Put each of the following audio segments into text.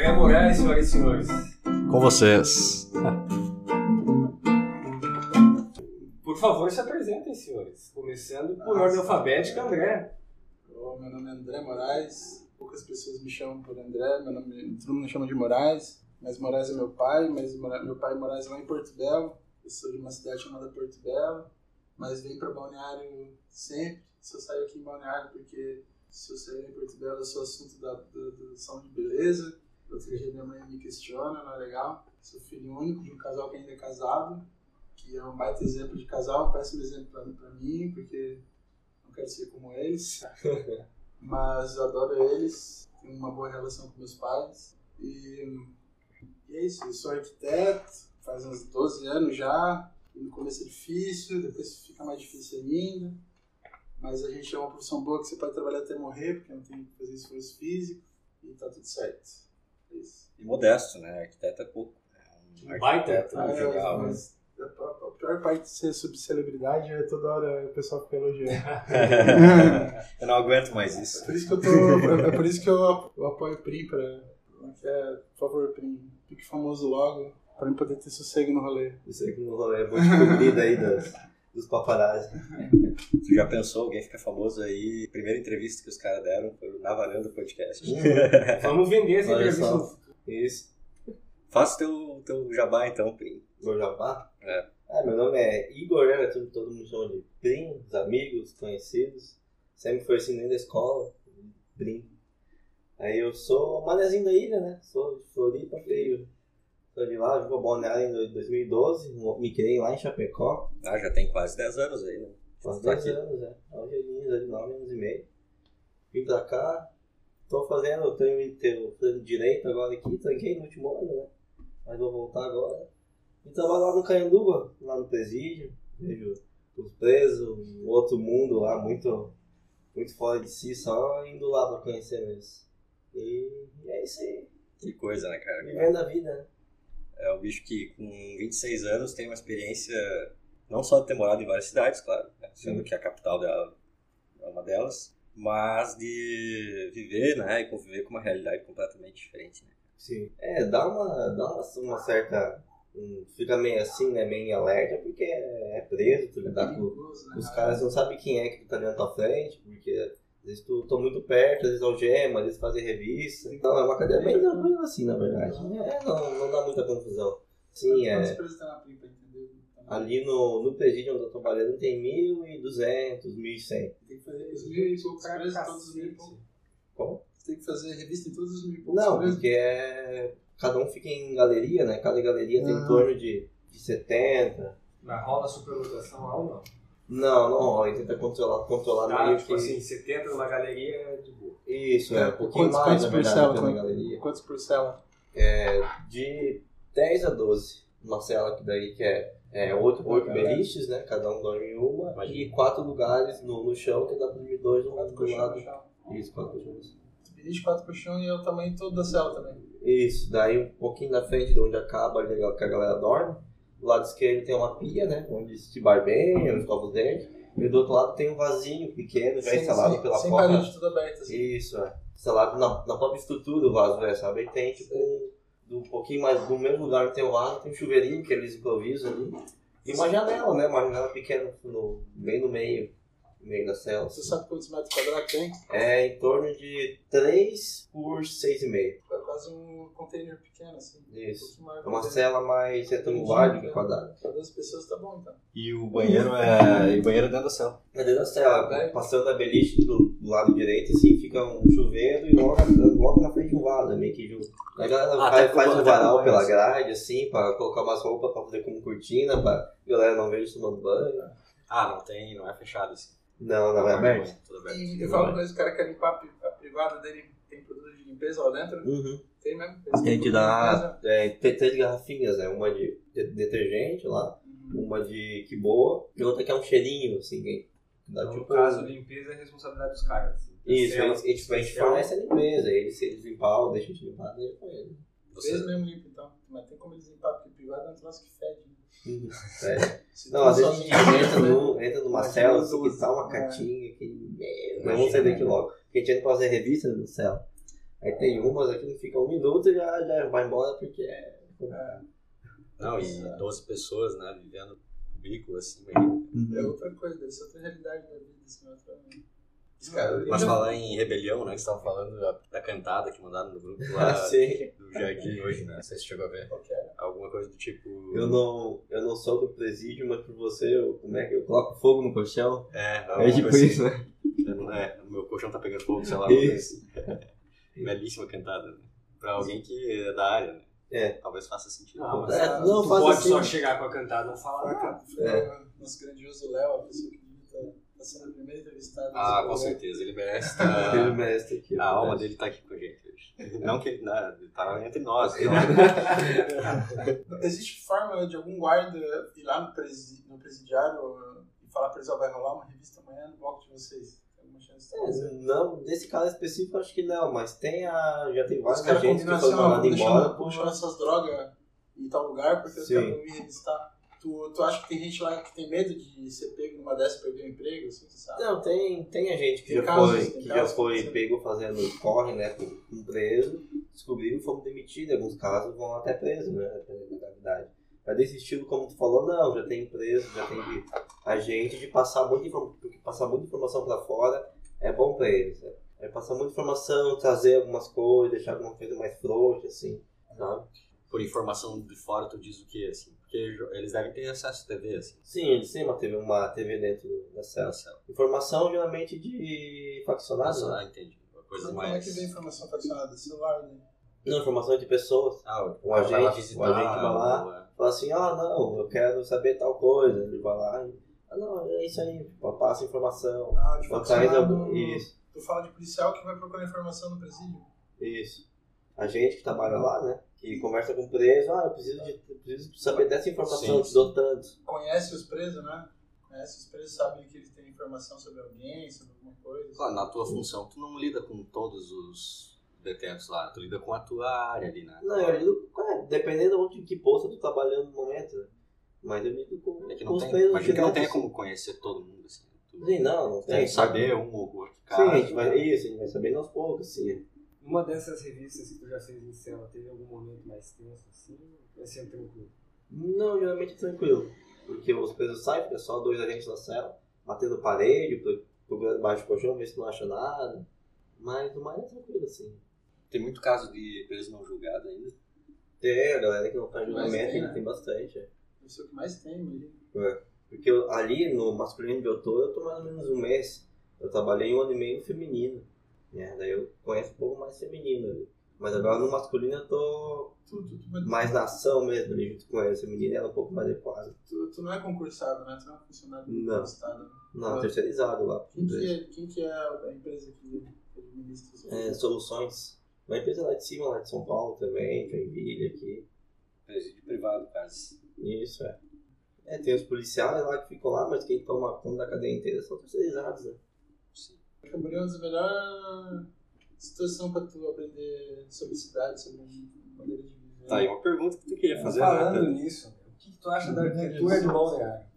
André Moraes, senhoras e senhores. Com vocês. Por favor, se apresentem, senhores. Começando por ordem alfabética, André. Ô, meu nome é André Moraes. Poucas pessoas me chamam por André. Meu nome, todo mundo me chama de Moraes. Mas Moraes é meu pai. Mas meu pai é Moraes lá em Porto Belo. Eu sou de uma cidade chamada Porto Belo. Mas venho para Balneário sempre. Se eu saio aqui em Balneário porque se eu sair em Porto Belo eu sou assunto da, do, do salão de beleza. Outro dia minha mãe me questiona, não é legal. Sou filho único de um casal que ainda é casado. Que é um baita exemplo de casal, um péssimo exemplo pra, pra mim, porque não quero ser como eles. Mas eu adoro eles, tenho uma boa relação com meus pais. E, e é isso, eu sou arquiteto, faz uns 12 anos já. No começo é difícil, depois fica mais difícil ainda. Mas a gente é uma profissão boa que você pode trabalhar até morrer, porque não tem que fazer esforço físico. E tá tudo certo. É. E modesto, né? Arquiteto é pouco. É Um baita. arquiteto Ah, é, legal. né? mas a, pior parte de ser subcelebridade é toda hora o pessoal fica elogiando. Eu não aguento mais isso. Por isso que eu tô. É por isso que eu, eu apoio o Prim pra. é, por favor, Prim, fique famoso logo, pra mim poder ter sossego no rolê. Que no rolê, vou te cobrir daí dos, dos paparazzi. Tu já pensou, alguém fica famoso aí? Primeira entrevista que os caras deram foi na varanda do podcast. Vamos vender essa entrevista. Isso. Faça teu, teu jabá então, Prim. Meu jabá? É. Ah, meu nome é Igor, né? Todo, mundo chama de Prim, os amigos, conhecidos. Sempre foi assim dentro da escola. Prim. Aí eu sou manezinho da ilha, né? Sou de Floripa, veio. Sou de lá, vim pra Balneário em 2012. Me criei lá em Chapecó. Ah, já tem quase 10 anos aí, né? Faz Tá 10 aqui. anos, né? Hoje é de 9 anos e meio. Vim pra cá, tô fazendo, tô em- tô fazendo direito agora aqui, tranquei no último ano, né? Mas vou voltar agora. E trabalho lá no Cayanduba, lá no presídio, vejo os presos, um outro mundo lá, muito, muito fora de si, só indo lá pra conhecer mesmo. E, e é isso aí, Que coisa, né, cara? vivendo a vida, né? É um bicho que com 26 anos tem uma experiência não só de ter morado em várias cidades, claro, né? sendo que a capital dela é uma delas, mas de viver né, e conviver com uma realidade completamente diferente. Né? Sim. É, dá uma, dá uma, uma certa. um- fica meio assim, né? Meio em alerta, porque é, é preso, tu lidar com. Perigoso, né? Os caras não sabem quem é que tá na tua frente, porque às vezes tu tô muito perto, às vezes algema, às vezes fazem revista. Então é uma cadeia bem tranquila assim, na verdade. É, não, não dá muita confusão. Sim, é. Ali no, no presídio onde eu tô trabalhando tem 1.200, 1.100. Tem que fazer os mil e poucos presos, todos os mil e poucos. Como? Tem que fazer revista em todos os mil e poucos Não, presos. porque é. Cada um fica em galeria, né? Cada galeria tem Ah. em torno de, de 70. Mas rola superlotação lá ou não? Não, não rola. Ele tenta controlar, controlar Tá, meio tipo que. assim, 70 numa galeria é de boa. Isso, é. Um pouquinho Quantos, mais, quantos na por verdade, cela? que na Quantos, galeria. quantos por cela? De 10 a 12. Uma cela que daí que é, é 8, oito Caralho. beliches, né? Cada um dorme em uma. Imagina. E quatro lugares no, no chão, que dá pra dormir dois um Quatro do lado. no chão. Isso, quatro colchões. Beliche, quatro colchões e é o tamanho todo da cela também. Isso, daí um pouquinho na frente de onde acaba ali que a galera dorme. Do lado esquerdo tem uma pia, né? Onde se barbeia, escova os dentes. E do outro lado tem um vasinho pequeno, já instalado pela Sem própria. parede, tudo aberto assim. Isso, é. Instalado na, na própria estrutura do vaso, né? Sabe? E tem tipo um, um pouquinho mais do mesmo lugar que tem o vaso, tem um chuveirinho que eles improvisam ali. E uma janela, né? Uma janela pequena, no, bem no meio, no meio da cela. Você sabe quantos metros quadrados tem? É em torno de 3 por 6,5. É quase um container pequeno assim. Um Isso. maior É uma um cela mais retangular do que quadrada. Pra 12 pessoas tá bom então. E o banheiro é. E o banheiro é dentro da cela. Na dentro da cela, Vai. passando a beliche do, do lado direito, assim, fica um chuveiro e logo, logo na frente um vaso, meio que junto. Aí a galera Ah, faz, faz um varal pela assim. grade, assim, pra colocar umas roupas pra fazer como cortina, pra galera não ver eles tomando banho. Ah, não tem, não é fechado assim. Não, não é aberto. Tudo aberto. E eu falo com esse cara que quer limpar a pri- a privada dele, tem produto de limpeza lá dentro? Uhum. Tem mesmo? Produto de dá é, tem três garrafinhas, né? Uma de, de- detergente lá? Uhum. uma de que boa, e outra que é um cheirinho, assim, que dá No tipo. caso, limpeza é responsabilidade dos caras. assim. Isso, Cela, eles, eles, a gente fornece a limpeza, eles, se eles limpar ou deixam de limpar, deixa com eles. Eles mesmo limpam então. Mas tem como eles limpar, porque privado é um troço que fede. Né? Uhum. É. Não, às vezes a gente entra, né? no, entra numa Mas cela, tem assim, que tá uma é. catinha, que Imagina, vamos sair daqui né? logo. Porque a gente entra pra fazer revista no céu. Aí tem umas aqui que fica um minuto e já, já vai embora porque é. Não, e 12 pessoas, né, vivendo cubículo, assim, imagina. É outra coisa, deve ser outra realidade da vida, assim, outra... Cara, ele Mas falar em rebelião, né, que você tava falando da, da cantada que mandaram no grupo lá Sim. do Jardim hoje, né, não sei se você chegou a ver. É? Alguma coisa do tipo... Eu não, eu não sou do presídio, mas por você, eu, como é que eu coloco fogo no colchão? É, É tipo coisa isso, né? assim. É, o meu colchão tá pegando fogo, sei lá. Isso. assim. Belíssima cantada, né? Pra alguém que é da área, né? É. Talvez faça sentido. Não, mas É, Ah, não, tu faz pode assim. só chegar com a cantada e não falar Foi, nada. foi o nosso grandioso Léo, a pessoa que devia tá sendo a primeira entrevistada. Ah, com certeza, ele merece Ele estar... mestre aqui. A alma dele tá aqui com a gente hoje. Não que ele, né, ele tá entre nós. Então, Existe forma de algum guarda ir lá no, presi no presidiário e falar pra eles, ó, vai rolar uma revista amanhã no bloco de vocês? Tem alguma chance de É, fazer? não, nesse caso específico acho que não, mas tem a. Já tem vários caras agentes que foram assim, mandados embora deixar essas drogas em tal lugar porque os caras vão vir revistar. Tu, tu acha que tem gente lá que tem medo de ser pego numa dessa e perder o emprego, assim, sabe? Não, tem, tem a gente que já casos, foi, tem que já que foi você- pego fazendo corre, né, com preso, descobriram e foram demitidos, em alguns casos vão até preso, né, dependendo da gravidade. Mas desse estilo, como tu falou, não, já tem preso, já tem de, a gente de passar muita informação, porque passar muita informação pra fora é bom pra eles, né? É passar muita informação, trazer algumas coisas, deixar alguma coisa mais frouxa, assim, sabe? por informação de fora, tu diz o quê, assim? Porque eles devem ter acesso à TV, assim. Sim, eles têm uma TV, uma TV dentro da cela. Informação geralmente de faccionado, né? Ah, entendi. Uma coisa Como é mais... que vem informação faccionada? Celular, né? Não, informação de pessoas. Ah, O lá agente- visitar, o agente vai lá. ou, é, Fala assim, ah não, eu quero saber tal coisa. Ele vai lá e. Ah não, é isso aí, pô, passa informação. Ah, de faccionado, Isso, Tu fala de policial que vai procurar informação no presídio. isso. A gente que trabalha lá, né? Que conversa com o preso, ah, eu preciso, de, eu preciso saber dessa informação, Sim, eu te dou tanto. Conhece os presos, né? Conhece os presos, sabe que eles têm informação sobre alguém, sobre alguma coisa. Claro, na tua função, tu não lida com todos os detentos lá, tu lida com a tua área ali, né? Não, eu lido, é, dependendo de onde que posto eu tô trabalhando no momento, né? Mas eu lido com, É que com não os tem, presos imagina que não tem assim. como conhecer todo mundo, assim. Tu Sim, não, não tem. saber um ou outro Sim, cara. a gente vai, isso, a gente vai sabendo aos poucos, assim. Uma dessas revistas que tu já fez em cela, teve algum momento mais tenso assim? Vai ser tranquilo. Não, geralmente é tranquilo. Porque os presos saem, fica só dois agentes na cela, batendo parede, pro- procurando debaixo do colchão, ver se não acha nada. Mas o mais é tranquilo, assim. Tem muito caso de preso não julgado ainda. Tem a galera que não faz Mas julgamento, ainda né? tem bastante. é. Isso é o que mais tem, imagina. Porque eu- ali no masculino de eu tô, eu tô mais ou menos um mês. Eu trabalhei um ano e meio no feminino. Né? Daí eu conheço um pouco mais feminino ali. Mas agora no masculino eu tô Tu, tu, tu, mais na ação mesmo ali, junto com a feminina, ela é um pouco mais adequada. tu, tu não é concursado, né? Tu não é funcionário do Não. Estado. né? Não, Ah. terceirizado lá. Quem que, é, quem que é a empresa que administra isso? É, soluções. Uma empresa lá de cima, lá de São Paulo também, Joinville aqui. Presídio privado, quase. Isso, é. É, tem os policiais lá que ficam lá, mas quem toma conta da cadeia inteira são terceirizados, né? Sim. Camboriú é uma das melhores situações para tu aprender sobre cidade, sobre maneira de viver. Tá aí uma pergunta que tu queria fazer, Falando né? nisso, o que, que tu acha da arquitetura de Balneário?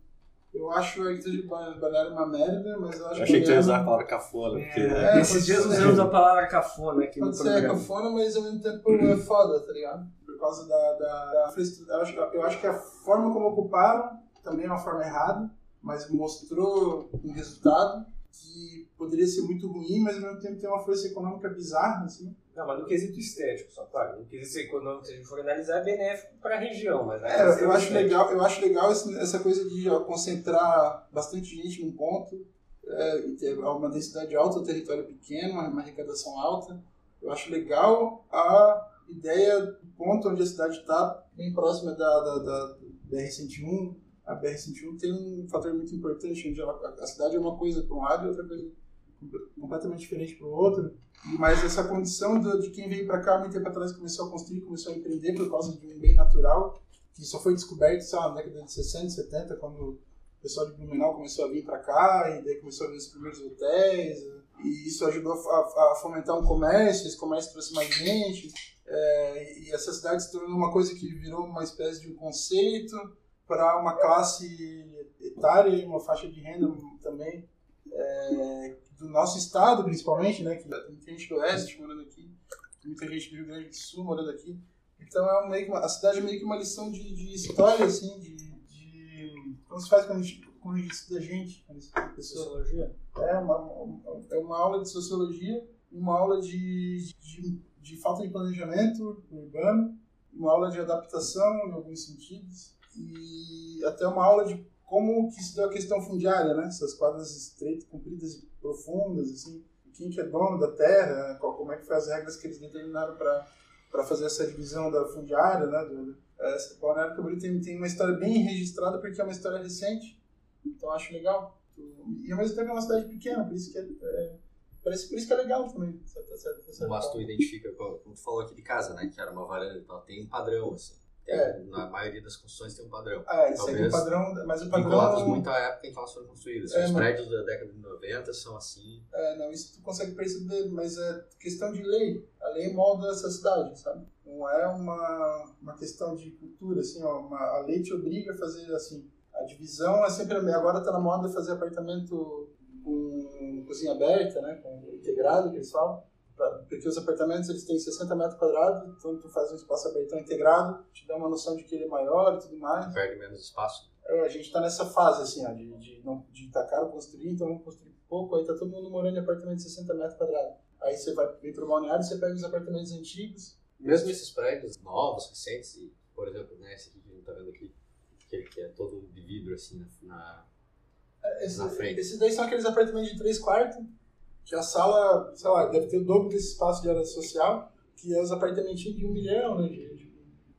Eu acho a arquitetura de Balneário uma merda, mas eu acho Eu achei que tu ia usar a palavra cafona. porque- É, esses pode dias usamos a palavra cafona aqui no Pode ser programa. cafona, mas ao mesmo tempo é foda, tá ligado? Por causa da, da, infraestrutura. Eu acho, eu acho que a forma como ocuparam também é uma forma errada, mas mostrou um resultado que poderia ser muito ruim, mas ao mesmo tempo tem uma força econômica bizarra, assim. Não, mas no quesito estético, só claro. No quesito econômico, se a gente for analisar, é benéfico para a região. Mas na É, eu, eu acho legal, eu acho legal essa coisa de ó, concentrar bastante gente num ponto, é, e ter uma densidade alta, um território pequeno, uma, arrecadação alta. Eu acho legal a ideia do ponto onde a cidade está, bem próxima da, da, da BR-101. A BR-101 tem um fator muito importante, onde ela- a, cidade é uma coisa para um lado e outra coisa completamente diferente para o outro. Mas essa condição do- de quem veio para cá muito tempo atrás começou a construir, começou a empreender por causa de um bem natural, que só foi descoberto, lá, na década de 60, 70, quando o pessoal de Blumenau começou a vir para cá, e daí começou a ver os primeiros hotéis, e isso ajudou a, a fomentar um comércio, esse comércio trouxe mais gente, é, e essa cidade se tornou uma coisa que virou uma espécie de um conceito para uma classe etária e uma faixa de renda também, é, do nosso estado principalmente, né, que tem gente do oeste morando aqui, muita gente do Rio Grande do Sul morando aqui. Então é meio que uma, a cidade é meio que uma lição de, de história, assim, de, de. Como se faz quando a gente, quando a gente estuda gente, quando estuda pessoa. Sociologia? É uma, uma- é uma aula de sociologia, uma aula de, de, de falta de planejamento urbano, uma aula de adaptação em alguns sentidos, e até uma aula de como que se deu a questão fundiária, né? Essas quadras estreitas, compridas e profundas, assim. Quem que é dono da terra? Qual- como é que foi as regras que eles determinaram para fazer essa divisão da fundiária, né? Do, essa, Balneário Camboriú tem, tem uma história bem registrada porque é uma história recente, então acho legal. E ao mesmo tempo é uma cidade pequena, por isso que é, é- parece por isso que é legal também. Certo, certo, certo, Mas tu identifica, como tu falou aqui de casa, né? Que era uma varanda e tal, tem um padrão, assim. Tem- É. Na maioria das construções tem um padrão. Ah, isso aí é o Talvez padrão, mas o Vinculados padrão. muito à época em que elas foram construídas. É, Os mas- prédios da década de 90 são assim. É, não, isso tu consegue perceber, mas é questão de lei. A lei molda essa cidade, sabe? Não é uma, uma questão de cultura, assim, ó, uma, a lei te obriga a fazer assim. A divisão é sempre. a me- Agora tá na moda fazer apartamento com cozinha aberta, né? Com integrado, que eles falam. Porque os apartamentos eles têm 60 metros quadrados, então tu faz um espaço abertão integrado, te dá uma noção de que ele é maior e tudo mais. Perde menos espaço. É, a gente tá nessa fase, assim, ó, de, de, não, de tá caro construir, então vamos construir pouco, aí tá todo mundo morando em apartamento de 60 metros quadrados. Aí você vai vem pro balneário, você pega os apartamentos antigos, Mesmo esses prédios novos, recentes, e, por exemplo, né, esse aqui que a gente tá vendo aqui, que, é todo de vidro, assim, na, na- é, esse- Na frente. esses daí são aqueles apartamentos de três quartos, que a sala, sei lá, deve ter o dobro desse espaço de área social, que é os apartamentinhos de um milhão, né? de-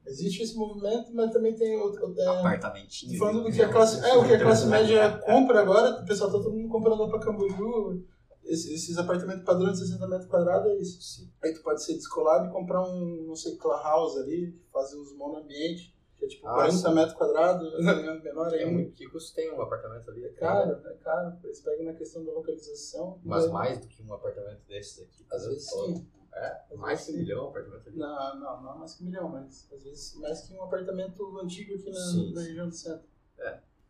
existe esse movimento, mas também tem o, o, é, apartamentinho. Falando do que a classe, é, o que a classe média compra agora, o pessoal tá todo mundo comprando lá pra Camboriú. Esse- Esses apartamentos padrão de 60 metros quadrados é isso. Sim. Aí tu pode ser descolado e comprar um, não sei, house ali, fazer uns monoambiente, que é tipo Ah, 40 sim. metros quadrados, menor É, ainda. que custo tem um apartamento ali? É caro, é caro. Eles pegam na questão da localização. Mas é- mais do que um apartamento desses aqui. Às vezes sim. É, Às mais que um milhão um apartamento ali. Não, não, não é mais que um milhão, mas às vezes mais que um apartamento antigo aqui na, Sim, na região do centro.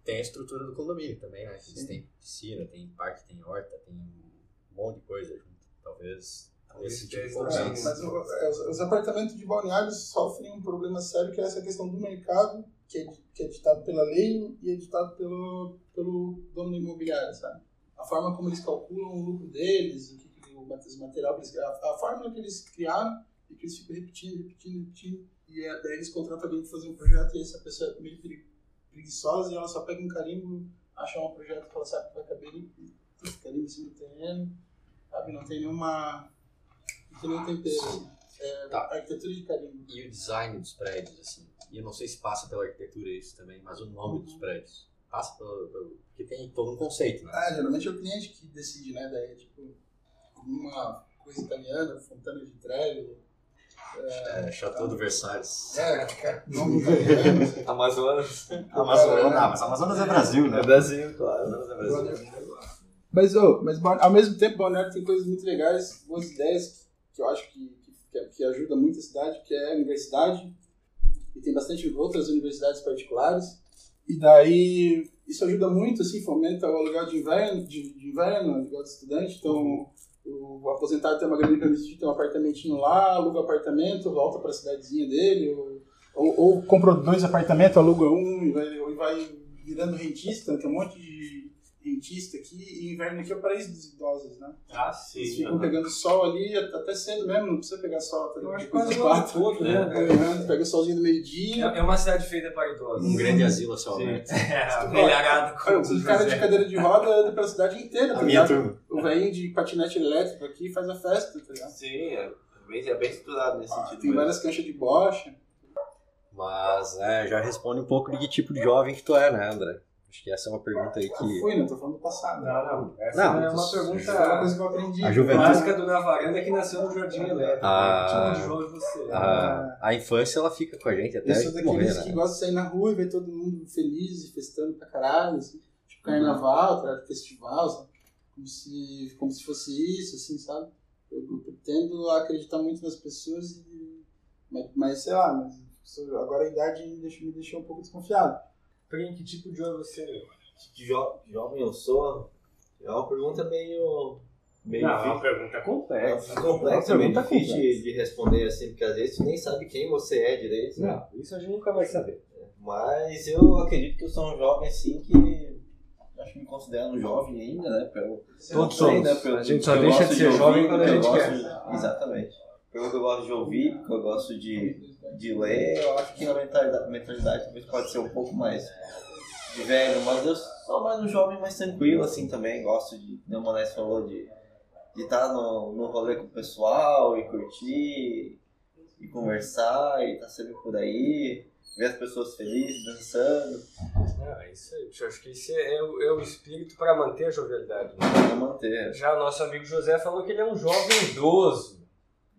Tem a estrutura do condomínio também, né? Eles têm piscina, tem parque, tem horta, tem um monte de coisa junto. Talvez esse tipo de É, mas o- é, os, os apartamentos de balneários sofrem um problema sério que é essa questão do mercado, que é, que é ditado pela lei e é ditado pelo, pelo dono da imobiliária, sabe? A forma como eles calculam o lucro deles, o que, que o material, eles- a, a fórmula que eles criaram e que eles ficam repetindo, repetindo, repetindo, e é, daí eles contratam alguém para fazer um projeto e essa pessoa é meio pregui- preguiçosa e ela só pega um carimbo, acha um projeto que ela sabe que vai caber e carimbo em cima do terreno, sabe? Não tem nenhuma não tem nenhum tempero. assim. É, Tá. Arquitetura de carimbo. E o design dos prédios, assim. E eu não sei se passa pela arquitetura isso também, mas o nome Uhum. dos prédios. Passa pelo, pelo. Porque tem todo um conceito, né? Ah, geralmente é o cliente que decide, né? Daí é tipo alguma coisa italiana, Fontana de Trevi. É, Chateau do Versalhes. É, nome italiano. assim. Amazonas. Amazonas, ah, mas Amazonas é Brasil, né? É Brasil, claro. Amazonas é Brasil. Mas, ô, mas ao mesmo tempo, Balneário tem coisas muito legais, boas ideias que eu acho que, que, que ajuda muito a cidade, que é a universidade. E tem bastante outras universidades particulares. E daí, isso ajuda muito, assim, fomenta o aluguel de inverno, de, de inverno, aluguel de estudante. Então, o aposentado tem uma grande permissão, tem um apartamentinho lá, aluga apartamento, volta para a cidadezinha dele, ou, ou, ou dois apartamentos, aluga um e vai, vai virando rentista, tem um monte de rentista aqui, e inverno aqui é o paraíso dos idosos, né? Ah, Eles sim. ficam pegando sol ali, até cedo mesmo, não precisa pegar sol até Eu acho quase quatro. todo, né? É, pega o solzinho do meio-dia. É é uma cidade feita para idosos. Um grande asilo Sim. aberto. É, velharado Cara, como o cara de cadeira de roda anda pela cidade inteira, tá A minha ligado? turma. O velhinho de patinete elétrico aqui faz a festa, tá ligado? Sim, é bem, é bem estruturado nesse sentido. Tem mesmo. várias canchas de bocha. Mas é, já responde um pouco de que tipo de jovem que tu é, né, André? Acho que essa é uma pergunta aí Eu que. fui, não tô falando do passado. Não, não. Essa Não, é uma pergunta foi uma coisa que eu aprendi. A juventude- clássica do Na Varanda que nasceu no Jardim Elétrico. Ah. Tipo de você. A, a infância ela fica com a gente até Eu a sou daqueles que né? gostam de sair na rua e ver todo mundo feliz e festando pra caralho, assim. Tipo carnaval, tá? festival, sabe? Como se, como se fosse isso, assim, sabe? Eu, eu tendo a acreditar muito nas pessoas e... Mas, mas sei lá, mas agora a idade me deixou, me deixou um pouco desconfiado. Prim, que tipo de jogo você é? Que jo jovem eu sou? É uma pergunta meio. meio Não, é uma pergunta complexa. É complexo, é Uma meio difícil de, complexa. de responder assim, porque às vezes tu nem sabe quem você é direito. né? Não, isso a gente nunca vai saber. Mas eu acredito que eu sou um jovem assim que acho que me considero um jovem ainda, né? Pelo, Todos somos. pelo- A gente só deixa de ser jovem quando a gente gosto quer. de- Exatamente. Pelo que eu gosto de ouvir, porque eu gosto de, de ler, eu acho que a mentalidade, mentalidade talvez pode ser um pouco mais de velho, mas eu sou mais um jovem mais tranquilo assim também, gosto de, como o Monés falou, de de estar no, no rolê com o pessoal e curtir e conversar e estar sempre por aí, ver as pessoas felizes, dançando, Não, é isso aí. Eu acho que isso é, o, é o espírito para manter a jovialidade. né? pra manter. Já o nosso amigo José falou que ele é um jovem idoso,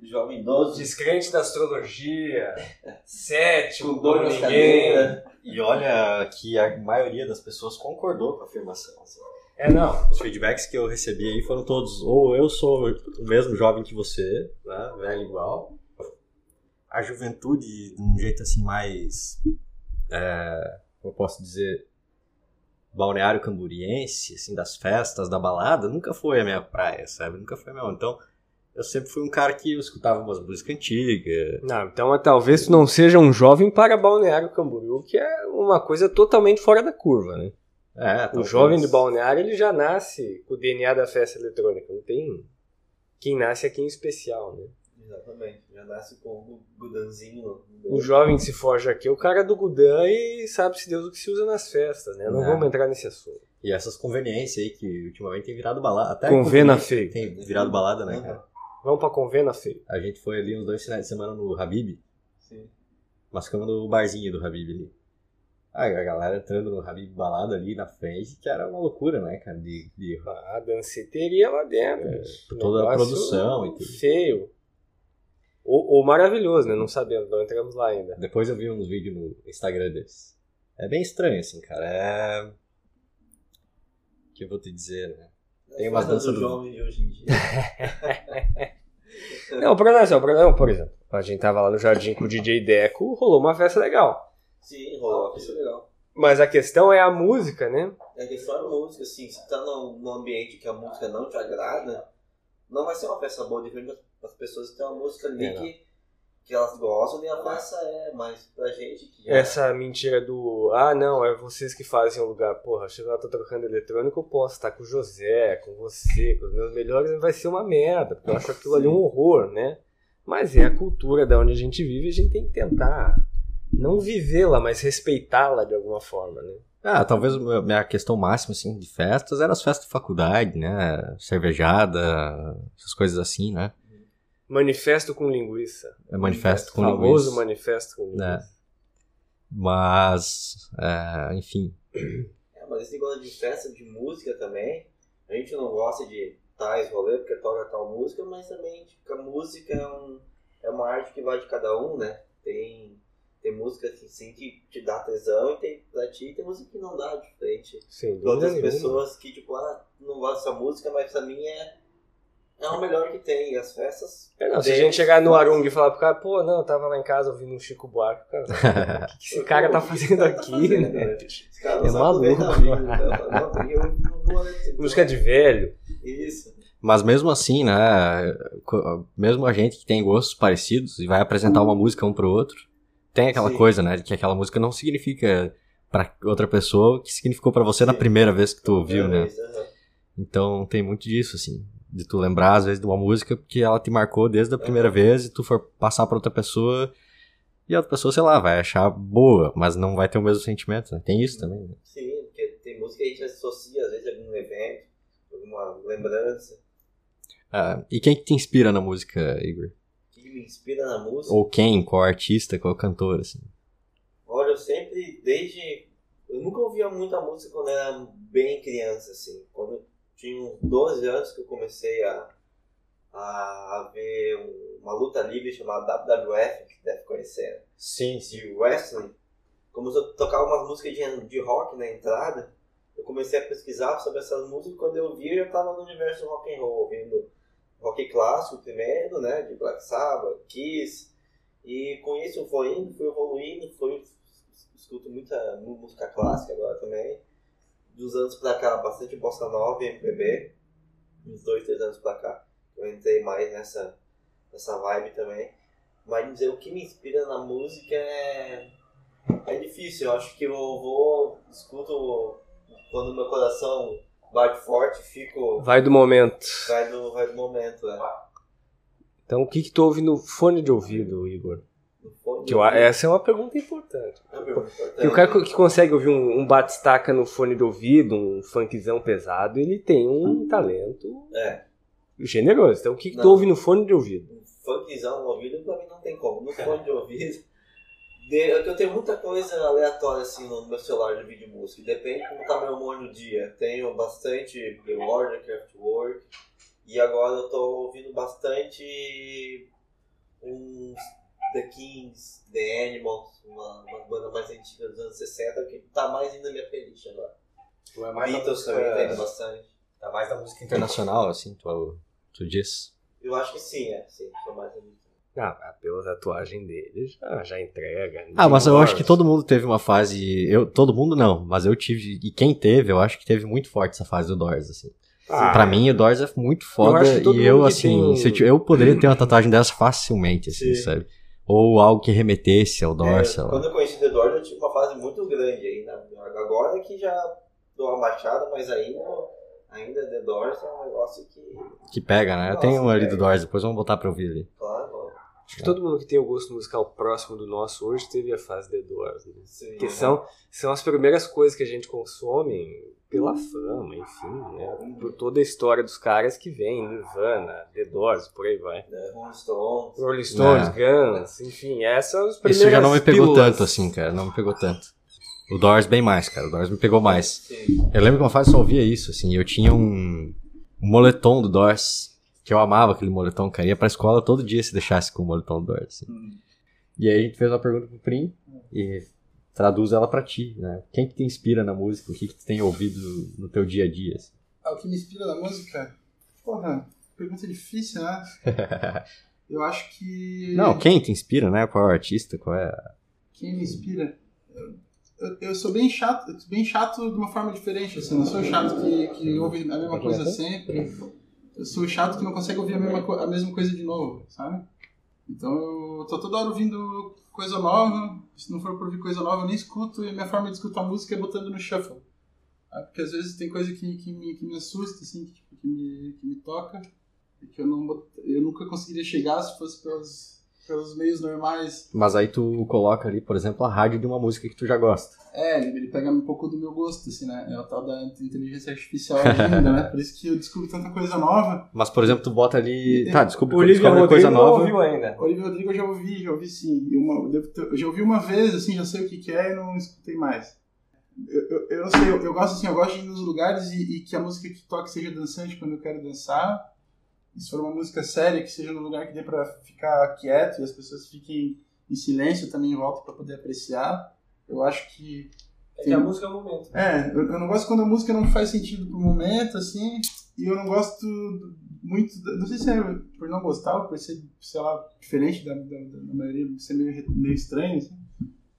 Jovem idoso, descrente da astrologia, cético, com ninguém. cadeiras. E olha que a maioria das pessoas concordou com a afirmação. assim. É, não. Os feedbacks que eu recebi aí foram todos, ou eu sou o mesmo jovem que você, né, velho igual. A juventude, de um jeito assim mais, é, como eu posso dizer, balneário camburiense, assim, das festas, da balada, nunca foi a minha praia, sabe? Nunca foi a minha. Então, eu sempre fui um cara que eu escutava umas músicas antigas. Não, então é, talvez tu não seja um jovem para Balneário Camboriú, que é uma coisa totalmente fora da curva, né? É, O jovem de Balneário, ele já nasce com o DNA da festa eletrônica. Não tem quem nasce aqui em especial, né? Exatamente, já nasce com o gudanzinho. O jovem que se forja aqui é o cara do Gudan e sabe-se Deus o que se usa nas festas, né? Não É. vamos entrar nesse assunto. E essas conveniências aí que ultimamente tem virado balada. Até Convena feio. Tem virado balada, né, cara? Vamos pra Convena feio. A gente foi ali uns dois finais de semana no Habib. Sim. Nós ficamos no barzinho do Habib ali. Ah, a galera entrando no Habib balada ali na frente, que era uma loucura, né, cara? De, de A danceteria lá dentro. por toda a produção e tudo. Feio. Ou, ou maravilhoso, né? Não sabemos, não entramos lá ainda. Depois eu vi uns vídeos no Instagram deles. É bem estranho, assim, cara. É. O que eu vou te dizer, né? Tem umas danças do jovem de hoje em dia. Não, o problema é assim, o problema, por exemplo, a gente tava lá no jardim com o DJ Deco, rolou uma festa legal. Sim, rolou, isso é legal. Mas a questão é a música, né? É questão da música, assim, se tá num, ambiente que a música não te agrada, não vai ser uma festa boa, diferente das pessoas que tem uma música ali É, que, que elas gostam e a festa é, mas pra gente que já Essa mentira do, ah, não, é vocês que fazem o lugar. Porra, chega lá, tô tocando eletrônico, eu posso estar com o José, com você, com os meus melhores, vai ser uma merda, porque eu acho aquilo ali um horror, né? Mas é a cultura da onde a gente vive, a gente tem que tentar não vivê-la, mas respeitá-la de alguma forma, né? Ah, talvez a minha- minha questão máxima, assim, de festas era as festas de faculdade, né? Cervejada, essas coisas assim, né? Manifesto com linguiça. É manifesto com famoso linguiça. manifesto com linguiça. É. Mas, é, enfim, É, mas esse negócio de festa de música também, a gente não gosta de tais rolê porque toca tal música, mas também tipo, a música é, um, é uma arte que vai de cada um, né? Tem, tem música que sim que te dá tesão e tem pra ti tem música que não dá de frente. Dúvida outras pessoas que, tipo, ah, não gosto dessa música, mas pra mim é, é o melhor que tem. E as festas. É, não, se a gente chegar no Arung e falar pro cara, pô, não, eu tava lá em casa ouvindo um Chico Buarque, cara, o que, que esse cara tá fazendo aqui, fazendo, né? né? É maluco. né? Música de velho. Isso. Mas mesmo assim, né? Mesmo a gente que tem gostos parecidos e vai apresentar uma música um pro outro, tem aquela Sim. coisa, né? De que aquela música não significa pra outra pessoa o que significou pra você na Sim. primeira vez que tu ouviu, né? Então tem muito disso, assim. De tu lembrar, às vezes, de uma música porque ela te marcou desde a primeira vez e tu for passar pra outra pessoa e a outra pessoa, sei lá, vai achar boa, mas não vai ter o mesmo sentimento, né? Tem isso também, né? Sim, porque tem música que a gente associa, às vezes, a algum evento, alguma lembrança. Ah, e quem que te inspira na música, Igor? que me inspira na música. Ou quem? Qual artista? Qual cantor, assim? Olha, eu sempre, desde. Eu nunca ouvia muita música quando era bem criança, assim. Quando tinha uns 12 anos que eu comecei a, a ver um- uma luta livre chamada WWF, que deve conhecer, né? Sim, de wrestling. Começou a tocar umas músicas de, de rock na entrada. Eu comecei a pesquisar sobre essas músicas. Quando eu vi, eu já estava no universo do rock and roll, ouvindo rock clássico primeiro, né? De Black Sabbath, Kiss. E com isso eu fui indo, fui evoluindo, fui, escuto muita música clássica agora também. Dos anos pra cá, bastante bossa nova e MPB. uns dois, três anos pra cá. Eu entrei mais nessa, nessa vibe também. Mas dizer o que me inspira na música é. É difícil, eu acho que eu vou. escuto quando meu coração bate forte, fico. Vai do momento. Vai do, vai do momento, né? Então, o que que tu ouve no fone de ouvido, Igor? Fone Que eu- essa é uma pergunta importante. É uma pergunta importante. Porque o cara que consegue ouvir um, um batistaca no fone de ouvido, um funkzão pesado, ele tem um talento É. generoso. Então, o que, que tu ouve no fone de ouvido? Um funkzão no ouvido, pra mim não tem como. No fone de ouvido. de- que eu tenho muita coisa aleatória assim no meu celular de vídeo música. Depende como tá meu humor no dia. Tenho bastante The Order, Craftwork. E agora eu tô ouvindo bastante uns The Kings, The Animals, uma, uma banda mais antiga dos anos 60 que tá mais ainda na minha playlist agora. Tu é mais da Beatles também música, tem bastante. tá mais da música internacional, assim, tu, tu diz. Eu acho que sim, é. Sim, sou mais bonito. Ah, mas pela tatuagem dele já, já entrega. Ah, mas eu acho que todo mundo teve uma fase. Eu, todo mundo não, mas eu tive. E quem teve, eu acho que teve muito forte essa fase do Doors, assim. Ah, Pra mim, o Doors é muito foda. todo e eu, assim, tem se eu, eu poderia ter uma tatuagem dessa facilmente, assim, Sim. sabe? Ou algo que remetesse ao Doors, É, quando eu conheci The Doors, eu tive uma fase muito grande ainda. Agora que já dou uma baixada, mas ainda, ainda The Doors é um negócio que, Que pega, né? Eu Nossa, tenho um ali do. Doors, depois vamos botar pra ouvir ali. claro, Acho que todo mundo que tem o gosto musical próximo do nosso hoje teve a fase The Doors. Né? sim. Porque são, são as primeiras coisas que a gente consome pela fama, enfim, né? Por toda a história dos caras que vem, Nirvana, The Doors, por aí vai. né, Rolling Stones. Rolling Stones, É. Guns, enfim, essas são as primeiras Isso já não me pegou pílulas. tanto, assim, cara. Não me pegou tanto. O Doors bem mais, cara. O Doors me pegou mais. Sim. Eu lembro que uma fase eu só ouvia isso, assim. Eu tinha um, um moletom do Doors, que eu amava aquele moletom, cara. Ia pra escola todo dia se deixasse com o moletom do Doors, assim. E aí a gente fez uma pergunta pro Prim e traduz ela pra ti, né? Quem que te inspira na música? O que que tu tem ouvido no teu dia a dia, assim? Ah, o que me inspira na música? Porra, pergunta difícil, né? Eu acho que. Não, quem te inspira, né? Qual é o artista? Qual é... a- Quem me inspira? Eu, eu- eu sou bem chato, bem chato de uma forma diferente, assim. Não sou chato que, que ouve a mesma coisa sempre. Eu sou chato que não consegue ouvir a mesma, a mesma coisa de novo, sabe? Então eu tô toda hora ouvindo coisa nova. Se não for pra ouvir coisa nova, eu nem escuto. E a minha forma de escutar música é botando no shuffle. Ah, Porque às vezes tem coisa que, que, me, que me assusta, assim, que, que, me, que me toca. E que eu, não, eu nunca conseguiria chegar se fosse pelos, pelos meios normais. Mas aí tu coloca ali, por exemplo, a rádio de uma música que tu já gosta. É, ele, pega um pouco do meu gosto, assim, né? É o tal da inteligência artificial ainda, né? Por isso que eu descubro tanta coisa nova. Mas, por exemplo, tu bota ali... Tá, desculpa, Olivia descobre Rodrigo coisa não nova. ouviu ainda. Olivia Rodrigo eu já ouvi, já ouvi sim. Uma, eu já ouvi uma vez, assim, já sei o que, que é e não escutei mais. Eu, eu, eu não sei, eu, eu gosto assim, eu gosto de ir nos lugares e, e que a música que toque seja dançante quando eu quero dançar. E se for uma música séria, que seja num lugar que dê pra ficar quieto e as pessoas fiquem em silêncio também em volta pra poder apreciar. Eu acho que É que a música é o momento. É, eu, eu não gosto quando a música não faz sentido pro momento, assim, e eu não gosto muito, não sei se é por não gostar ou por ser, sei lá, diferente da, da, da maioria, ser meio, meio estranho, assim,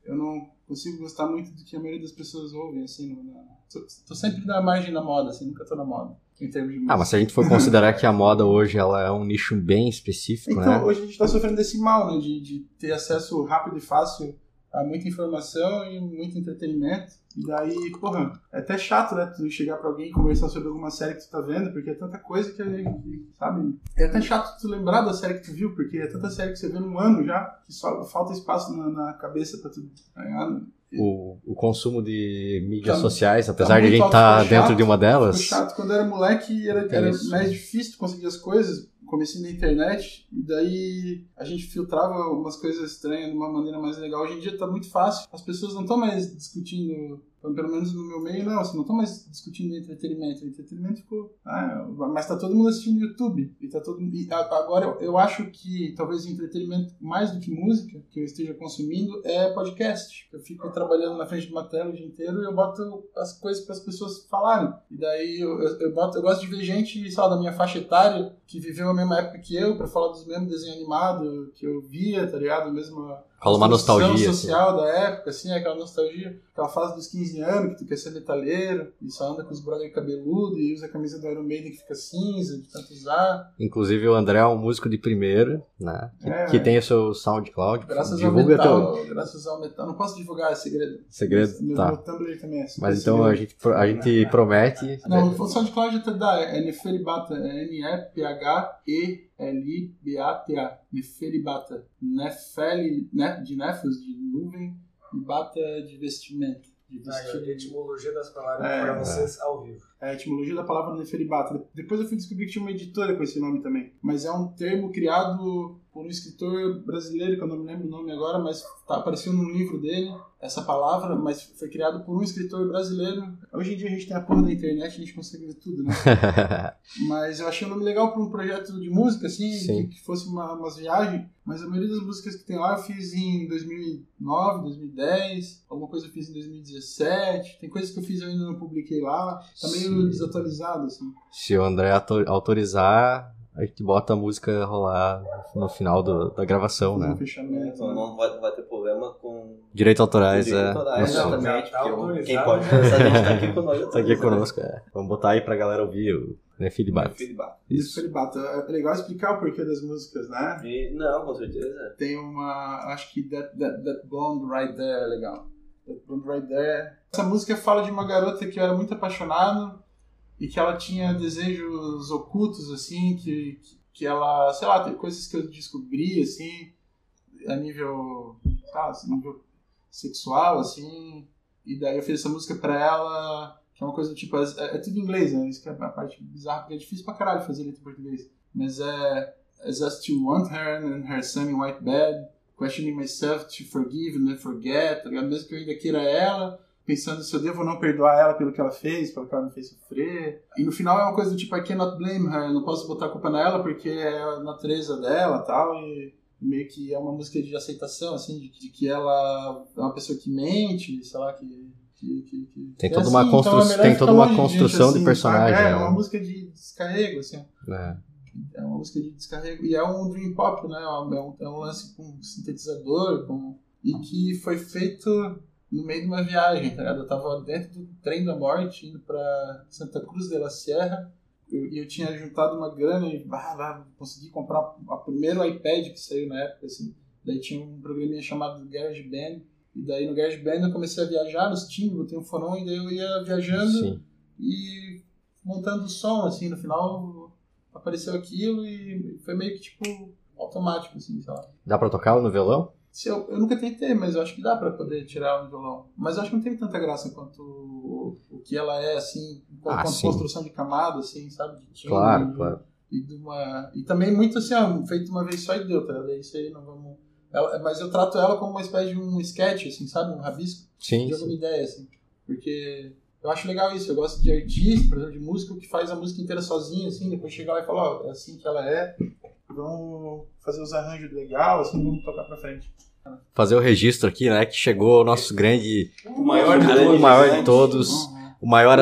eu não consigo gostar muito do que a maioria das pessoas ouvem, assim, no- na, tô, tô sempre na margem da moda, assim, nunca tô na moda, em termos de. Ah, mas se a gente for considerar que a moda hoje ela é um nicho bem específico, Então, né? hoje a gente está sofrendo desse mal, né? De, de ter acesso rápido e fácil a muita informação e muito entretenimento. E daí, porra, é até chato, né? Tu chegar pra alguém e conversar sobre alguma série que tu tá vendo, porque é tanta coisa que, que, sabe? É até chato tu lembrar da série que tu viu, porque é tanta série que você vê num ano já, que só falta espaço na, na cabeça pra tu ganhar. né? O, o consumo de mídias Tá- sociais, apesar de a gente estar chato, dentro de uma delas, chato. Quando eu era moleque, era, era isso. mais difícil conseguir as coisas. Comecei na internet, e daí a gente filtrava umas coisas estranhas de uma maneira mais legal. Hoje em dia tá muito fácil. As pessoas não estão mais discutindo, pelo menos no meu meio, não, assim, não estão mais discutindo entretenimento. Entretenimento ficou. Ah, mas tá todo mundo assistindo YouTube. E tá todo e Agora eu- acho que talvez o entretenimento, mais do que música, que eu esteja consumindo, é podcast. Eu fico trabalhando na frente de uma tela o dia inteiro e eu boto as coisas para as pessoas falarem. E daí eu, eu, eu boto, eu gosto de ver gente, sei da minha faixa etária, que viveu a mesma época que eu, para falar dos mesmos desenhos animados que eu via, tá ligado? A mesma, Rola uma nostalgia, assim. social da época, assim, aquela nostalgia, aquela fase dos 15 anos que tu quer ser metaleiro e só anda com os brother cabeludo e usa a camisa do Iron Maiden que fica cinza, de tanto usar. Inclusive o André é um músico de primeira, né? Que, É, que tem o seu SoundCloud. Graças ao metal, teu graças ao metal. Não posso divulgar, é segredo. segredo. Meu, Tá. meu Tumblr também é Mas é então segredo. a gente, a gente promete. Não, o SoundCloud até dá, é Nefelibata, é N-E-P-H-E-L-I-B-A-T-A. Nefelibata. Nefeli, né, de nefos, de nuvem, e bata de vestimento. De Tá, vestir. a etimologia das palavras É. pra vocês ao vivo. É a etimologia da palavra Nefelibata. Depois eu fui descobrir que tinha uma editora com esse nome também. Mas é um termo criado por um escritor brasileiro, que eu não me lembro o nome agora, mas tá, apareceu num livro dele, essa palavra, mas foi criado por um escritor brasileiro. Hoje em dia a gente tem a porra da internet, a gente consegue ver tudo, né? Mas eu achei um nome legal para um projeto de música, assim, Sim. que, fosse uma, umas viagens. Mas a maioria das músicas que tem lá eu fiz em 2009, 2010, alguma coisa eu fiz em 2017. Tem coisas que eu fiz e eu ainda não publiquei lá. Tá meio Sim. desatualizado, assim. Se o André auto- autorizar, a gente bota a música rolar no final do- da gravação, né? fechamento. Então não vai, vai ter problema com Direito autorais direito é. autorais, exatamente. Tá porque quem pode pensar, a gente tá aqui conosco. Tá aqui conosco, é. Vamos botar aí pra galera ouvir o né, feedback. Feedback. Isso. Felibata. É legal explicar o porquê das músicas, né? E- Não, com certeza. Tem uma. Acho que That, that, that Blonde Right There é legal. That Blonde Right There. Essa música fala de uma garota que eu era muito apaixonado e que ela tinha desejos ocultos, assim, que, que ela. Sei lá, tem coisas que eu descobri, assim, a nível. Tá, assim, nível sexual, assim. E daí eu fiz essa música pra ela, que é uma coisa tipo. É, é tudo em inglês, né? Isso que é a parte bizarra, porque é difícil pra caralho fazer letra em português. Mas é. As us to want her and her sunny white bed, questioning myself to forgive and then forget, tá? Mesmo que eu ainda queira ela, pensando se eu devo ou não perdoar ela pelo que ela fez, pelo que ela me fez sofrer. E no final é uma coisa do tipo, I cannot blame her, eu não posso botar a culpa nela porque é a natureza dela tal, e meio que é uma música de aceitação, assim, de, de que ela é uma pessoa que mente, sei lá, que... que, que, que Tem toda é uma assim, constru- então é tem toda uma de gente construção de assim, personagem, sabe? É, né? uma música de descarrego, assim. É. É uma música de descarrego. E é um dream pop, né? É um, é um lance com sintetizador, com... e que foi feito no meio de uma viagem, tá ligado? Eu tava dentro do trem da morte, indo pra Santa Cruz de la Sierra, eu- e eu, tinha juntado uma grana e consegui comprar o primeiro iPad que saiu na época, assim. Daí tinha um programinha chamado GarageBand, e daí no GarageBand eu comecei a viajar nos timbres, botei um fone e daí eu ia viajando Sim. e montando o som, assim, no final apareceu aquilo e foi meio que, tipo, automático, assim, sei lá. Dá pra tocar no violão? Se eu, eu nunca tentei, mas eu acho que dá pra poder tirar ela no violão. Mas eu acho que não tem tanta graça quanto o, o que ela é, assim, Ah, quanto sim. construção de camada, assim, sabe? De timbre, Claro, de- claro. E, de uma, e também muito assim, ó, feito uma vez só e deu, tá? isso aí, não vamos... Ela, mas eu trato ela como uma espécie de um sketch, assim, sabe? Um rabisco Sim. de sim. alguma ideia, assim. Porque eu acho legal isso. Eu gosto de artista, por exemplo, de músico que faz a música inteira sozinho, assim, depois chega lá e fala, ó, é assim que ela é, vamos fazer os arranjos legal, assim, vamos tocar pra frente. Fazer o registro aqui, né? Que chegou o nosso grande. O maior de o todos. maior de né? todos. Uhum. O maior,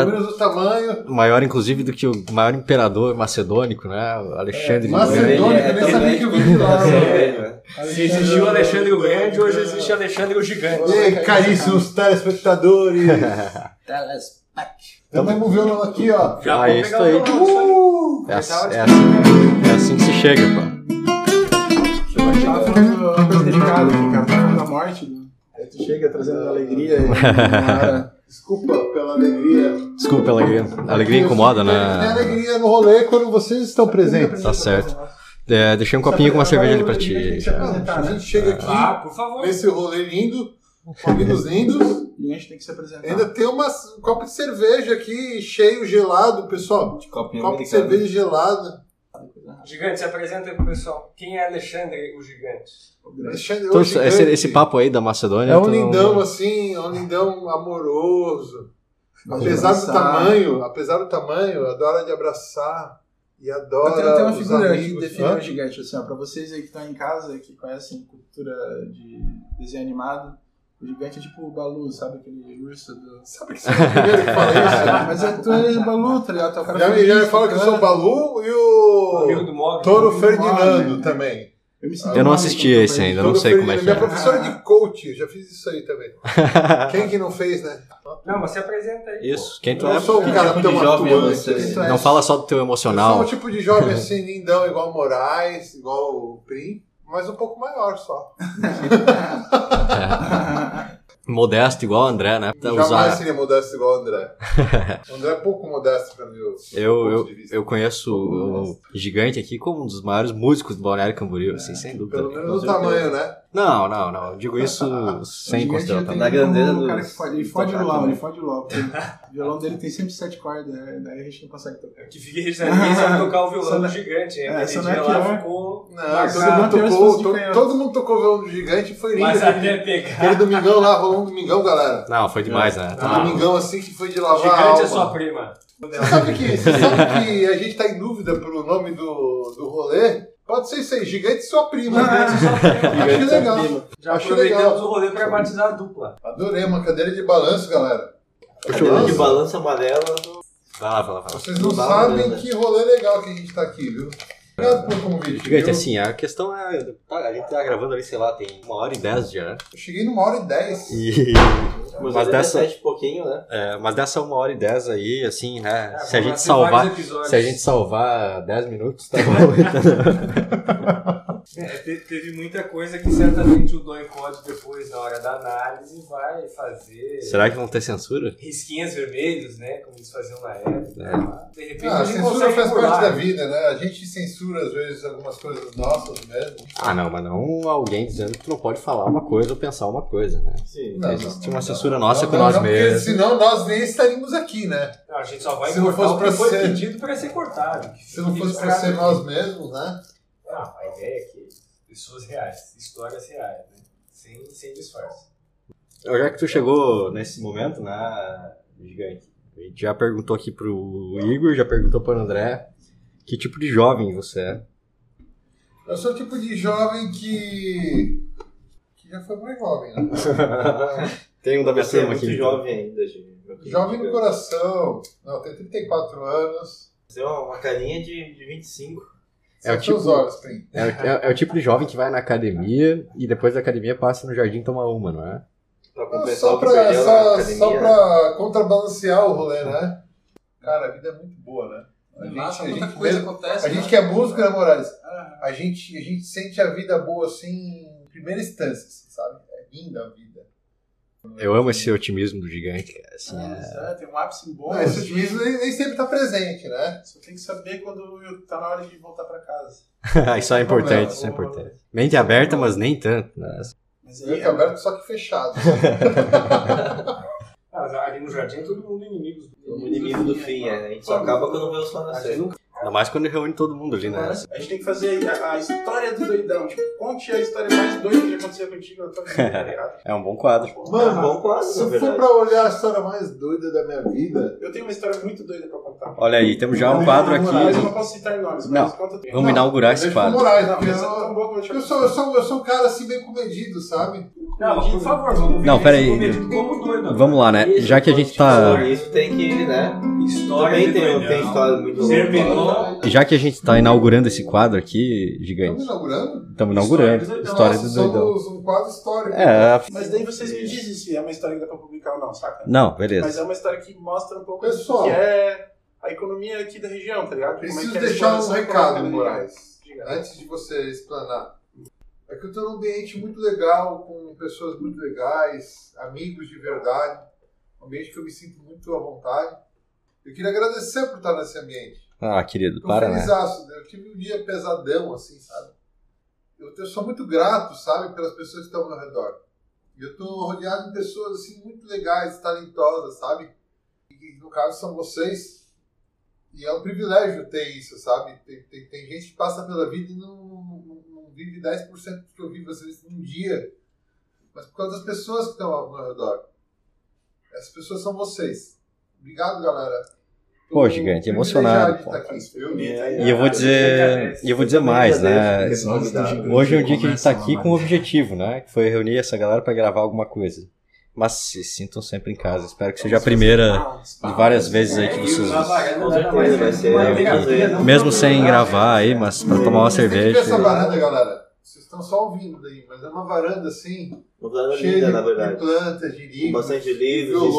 o maior, inclusive, do que o maior imperador macedônico, né? O Alexandre É, o Grande. Macedônico, eu nem sabia que eu vim de lá. É, Se existiu o Alexandre o Grande, hoje existe Alexandre o Gigante. E aí, caríssimos telespectadores. Telespec. Também violão aqui, ó. Já Ah, isso aí. o. Uh! É, assim, é, assim, é assim que se chega, pô. Eu tava falando uma coisa delicada aqui, cara. Tava falando da morte. né? Aí tu chega trazendo alegria e Desculpa pela alegria. Desculpa pela alegria. A alegria incomoda, Tem né? alegria no rolê quando vocês estão presentes. Tá certo. É, deixei um copinho com uma cerveja ali pra ti. Tem A gente chega aqui Ah, por favor. nesse rolê lindo, com amigos lindos. E a gente tem que se apresentar. Ainda tem uma, um copo de cerveja aqui, cheio, gelado, pessoal. Copinho Copo de americano. cerveja gelada. Gigante, se apresenta aí pro pessoal. Quem é Alexandre o Gigante? Alexandre, Então, hoje, esse, grande. esse papo aí da Macedônia. É um não- lindão assim, é um lindão amoroso. De Apesar do tamanho, apesar do tamanho, adora de abraçar e adora tenho uma figura que amigos. define Hã? o gigante, assim, ó, pra vocês aí que estão em casa, que conhecem cultura de desenho animado, o gigante é tipo o Balu, sabe? Aquele urso do... Sabe que você é o primeiro que fala isso? mas é, tu é o Balu, tá ligado? É o cara Já, me- já me fala que eu sou o. Balu e O amigo o do Mogli. Toro Amigo do Ferdinando Mogli. também. Eu me sinto Eu não mal assisti quando eu tô esse ainda, eu não Todo sei como é que Minha é. professora de coach, eu já fiz isso aí também. Quem que não fez, né? Não, mas se apresenta aí. Isso, quem tu Eu é? não sou um Que cara tipo tão de jovem é atuante. você? é? Não fala só do teu Eu emocional. sou um tipo de jovem assim, lindão, igual o Moraes, igual o Prim, mas um pouco maior só. Modesto igual o André, né? Pra Jamais usar- seria modesto igual o André. o André é pouco modesto pra mim. Eu, eu, eu conheço o Gigante aqui como um dos maiores músicos do Balneário Camboriú, assim, sem dúvida. Pelo menos o tamanho, né? Não, não, não. eu Digo isso sem considerar tamanho. Na grandeza um do- cara que fode, ele fode logo, também. ele fode logo. porque O violão dele tem sempre sete cordas, né? daí a gente não consegue tocar. Que fique registrado, ninguém sabe tocar o violão do gigante, hein? É, só dia na lá ficou Não, todo, mundo tocou, todo mundo tocou o violão do gigante e foi lindo. Mas até pegar. aquele domingão lá, rolou um domingão, galera. Não, foi demais, né? Um domingão assim que foi de lavar a Gigante alma. é sua prima. Você sabe que, você sabe que a gente tá em dúvida pro nome do, do rolê? Pode ser isso aí, gigante e sua prima. Achei legal. Já Achei aproveitamos legal. o rolê pra batizar a dupla. Adorei, uma cadeira de balanço, galera. Cadeira de balança amarela. Vai lá, vai lá, vai lá. Vocês não Não sabem nada. que rolê legal que a gente tá aqui, viu? Obrigado pelo convite. Gigante, assim, a questão é. tá, a gente tá gravando ali, sei lá, tem uma hora e dez já, né? Eu cheguei numa hora e dez. E. Mas, Mas dessa, sete e pouquinho, né? é, mas dessa uma hora e dez aí, assim, né? É, se a gente salvar. Se a gente salvar 10 minutos, tá bom. É, te- teve muita coisa que certamente o Doi Code depois, na hora da análise, vai fazer. Será que vão ter censura? Risquinhos vermelhos, né? Como eles faziam na época. É. De repente Ah, a a censura faz parte da vida, né? A gente censura às vezes algumas coisas nossas mesmo. Ah, não, mas não alguém dizendo que tu não pode falar uma coisa ou pensar uma coisa, né? Sim. Não, Existe não, uma não, censura não, nossa não, com não, nós não, porque mesmos. Senão nós nem estaríamos aqui, né? Não, a gente só vai Se não cortar fosse o que pra foi ser- pedido pra ser cortado. Se não fosse pra registrado ser nós mesmos, né? Não, a ideia é que pessoas reais, histórias reais, né? Sem, sem disfarce. Já que tu chegou nesse momento, né, gigante, a gente já perguntou aqui pro Igor, já perguntou pro André, que tipo de jovem você é? Eu sou o tipo de jovem que. que já foi mais jovem, né? Tem um da minha é turma muito aqui. jovem ainda, gente. Jovem no coração. Não, eu tenho 34 anos. Você é uma carinha de, de 25. É o tipo- olhos. É, é- é o tipo de jovem que vai na academia e depois da academia passa no jardim e toma uma, não é? Pra Só pra, só, só pra contrabalancear o rolê, né? Cara, a vida é muito boa, né? A gente, Nossa, a muita gente, coisa mesmo- acontece. a gente né? que é músico, né, Morales? Ah, A gente, a gente sente a vida boa assim em primeira instância, assim, sabe? É linda a vida. Eu amo esse otimismo do gigante, cara. Assim, é... é, tem um ápice bom. Não, esse assim. otimismo nem, nem sempre tá presente, né? Só tem que saber quando tá na hora de voltar pra casa. isso é importante, isso é importante. Mente aberta, mas nem tanto. Né? Mas aí, que aberto, só que fechado. Ali no jardim é todo mundo inimigos do O inimigo do fim, é. A gente só acaba quando vê o sol nascer. Ainda mais quando reúne todo mundo ali, né? a gente tem que fazer a, a história do doidão. Tipo, conte a história mais doida que já aconteceu contigo na tua vida, tá ligado? É um bom quadro. É um Mano, bom quadro, se for pra olhar a história mais doida da minha vida, Eu tenho uma história muito doida pra contar. Olha aí, temos já um quadro Mas eu aqui. não posso citar nomes, Não, mas conta tu. Vamos inaugurar esse quadro. Moraes, Não, é tão eu, sou, eu, sou, eu sou um cara assim bem comedido, sabe? Não, por favor, vamos Não, ver pera esse aí. comedido como doido. Vamos lá, né? Isso, Já que a gente tá. Isso tem que, né? História Também tem, tem história muito Terminou. Já que a gente tá inaugurando esse quadro aqui, Estamos gigante. inaugurando? Estamos inaugurando. História do doidão. História do Nós doidão. somos um quadro histórico. É, Mas daí vocês me dizem se é uma história que dá pra publicar ou não, saca? não, Mas beleza. é uma história que mostra um pouco Pessoal. do que é a economia aqui da região, tá ligado? Como é Preciso que é deixar um recado, Moraes, antes de você explanar. É que eu estou num ambiente muito legal, com pessoas muito legais, amigos de verdade, um ambiente que eu me sinto muito à vontade. Eu queria agradecer por estar nesse ambiente. Ah, querido, Tô para, né? felizaço, né? Eu tive um dia pesadão, assim, sabe? Eu, eu sou muito grato, sabe, pelas pessoas que estão ao meu redor. Eu tô rodeado de pessoas, assim, muito legais, talentosas, sabe? E no caso, são vocês. E é um privilégio ter isso, sabe? Tem, tem, tem gente que passa pela vida e não, não, não vive 10% do que eu vivo, às vezes, num dia. Mas por causa das pessoas que estão ao meu redor. Essas pessoas são vocês. Obrigado, galera. Pô, gigante, emocionado, pô. estar aqui, viu? E eu vou dizer. Eu vou dizer mais, né? Hoje é um dia que a gente tá aqui com um objetivo, né? Que foi reunir essa galera pra gravar alguma coisa. Mas se sintam sempre em casa. Espero que seja a primeira de várias vezes aí que vocês. Ser. Mesmo sem gravar aí, mas pra tomar uma cerveja. essa galera. Estão só ouvindo daí, mas é uma varanda assim, Uma varanda cheia linda, de, na de verdade. plantas, de Com livros, bastante livros, violões,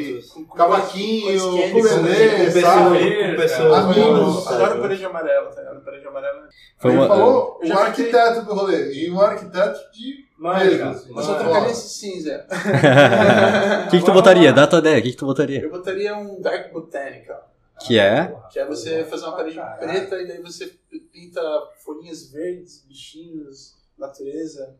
instrumentos. Com- com- cavaquinho, com Com sabe? pessoas, com pessoas Amigos. adoro parede amarela, tá ligado? Parede amarela. Foi Ele uma- falou Eu já o arquiteto do rolê, e um arquiteto de peso, assim, Eu só trocaria esse cinza. O que, que tu botaria? Dá a tua ideia, o que, que tu botaria? Eu botaria um Dark Botanical. Que é? Que é você fazer uma parede preta e daí você pinta folhinhas verdes, bichinhos, natureza.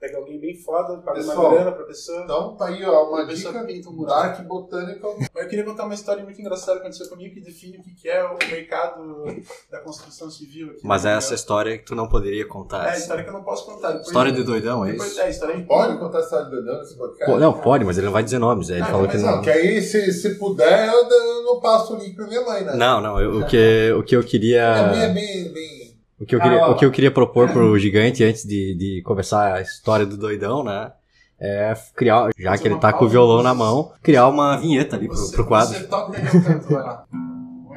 Pega alguém bem foda, paga uma Pessoal, grana pra pessoa. Então tá aí ó, uma dica, pinta um. Dark Botanical. Mas eu queria contar uma história muito engraçada que aconteceu comigo que define o que é o mercado da construção civil aqui. Mas no é essa história que tu não poderia contar. É a história que eu não posso contar. Depois, História de doidão, é depois, isso? É, história de Pode contar a história do Doidão nesse podcast? Pô, não, pode, mas ele não vai dizer nomes. Ele Ah, falou mas que Não, não. que aí se, se puder eu, eu não passo o link pra minha mãe, né? Não, não, eu- o, que, o que eu mãe é queria. bem, bem... O que eu queria, Ah, o que eu queria propor pro gigante antes de, de começar a história do doidão, né? É criar, já que ele tá com o violão na mão, criar uma vinheta ali pro, pro quadro. Você toca canto, vai lá.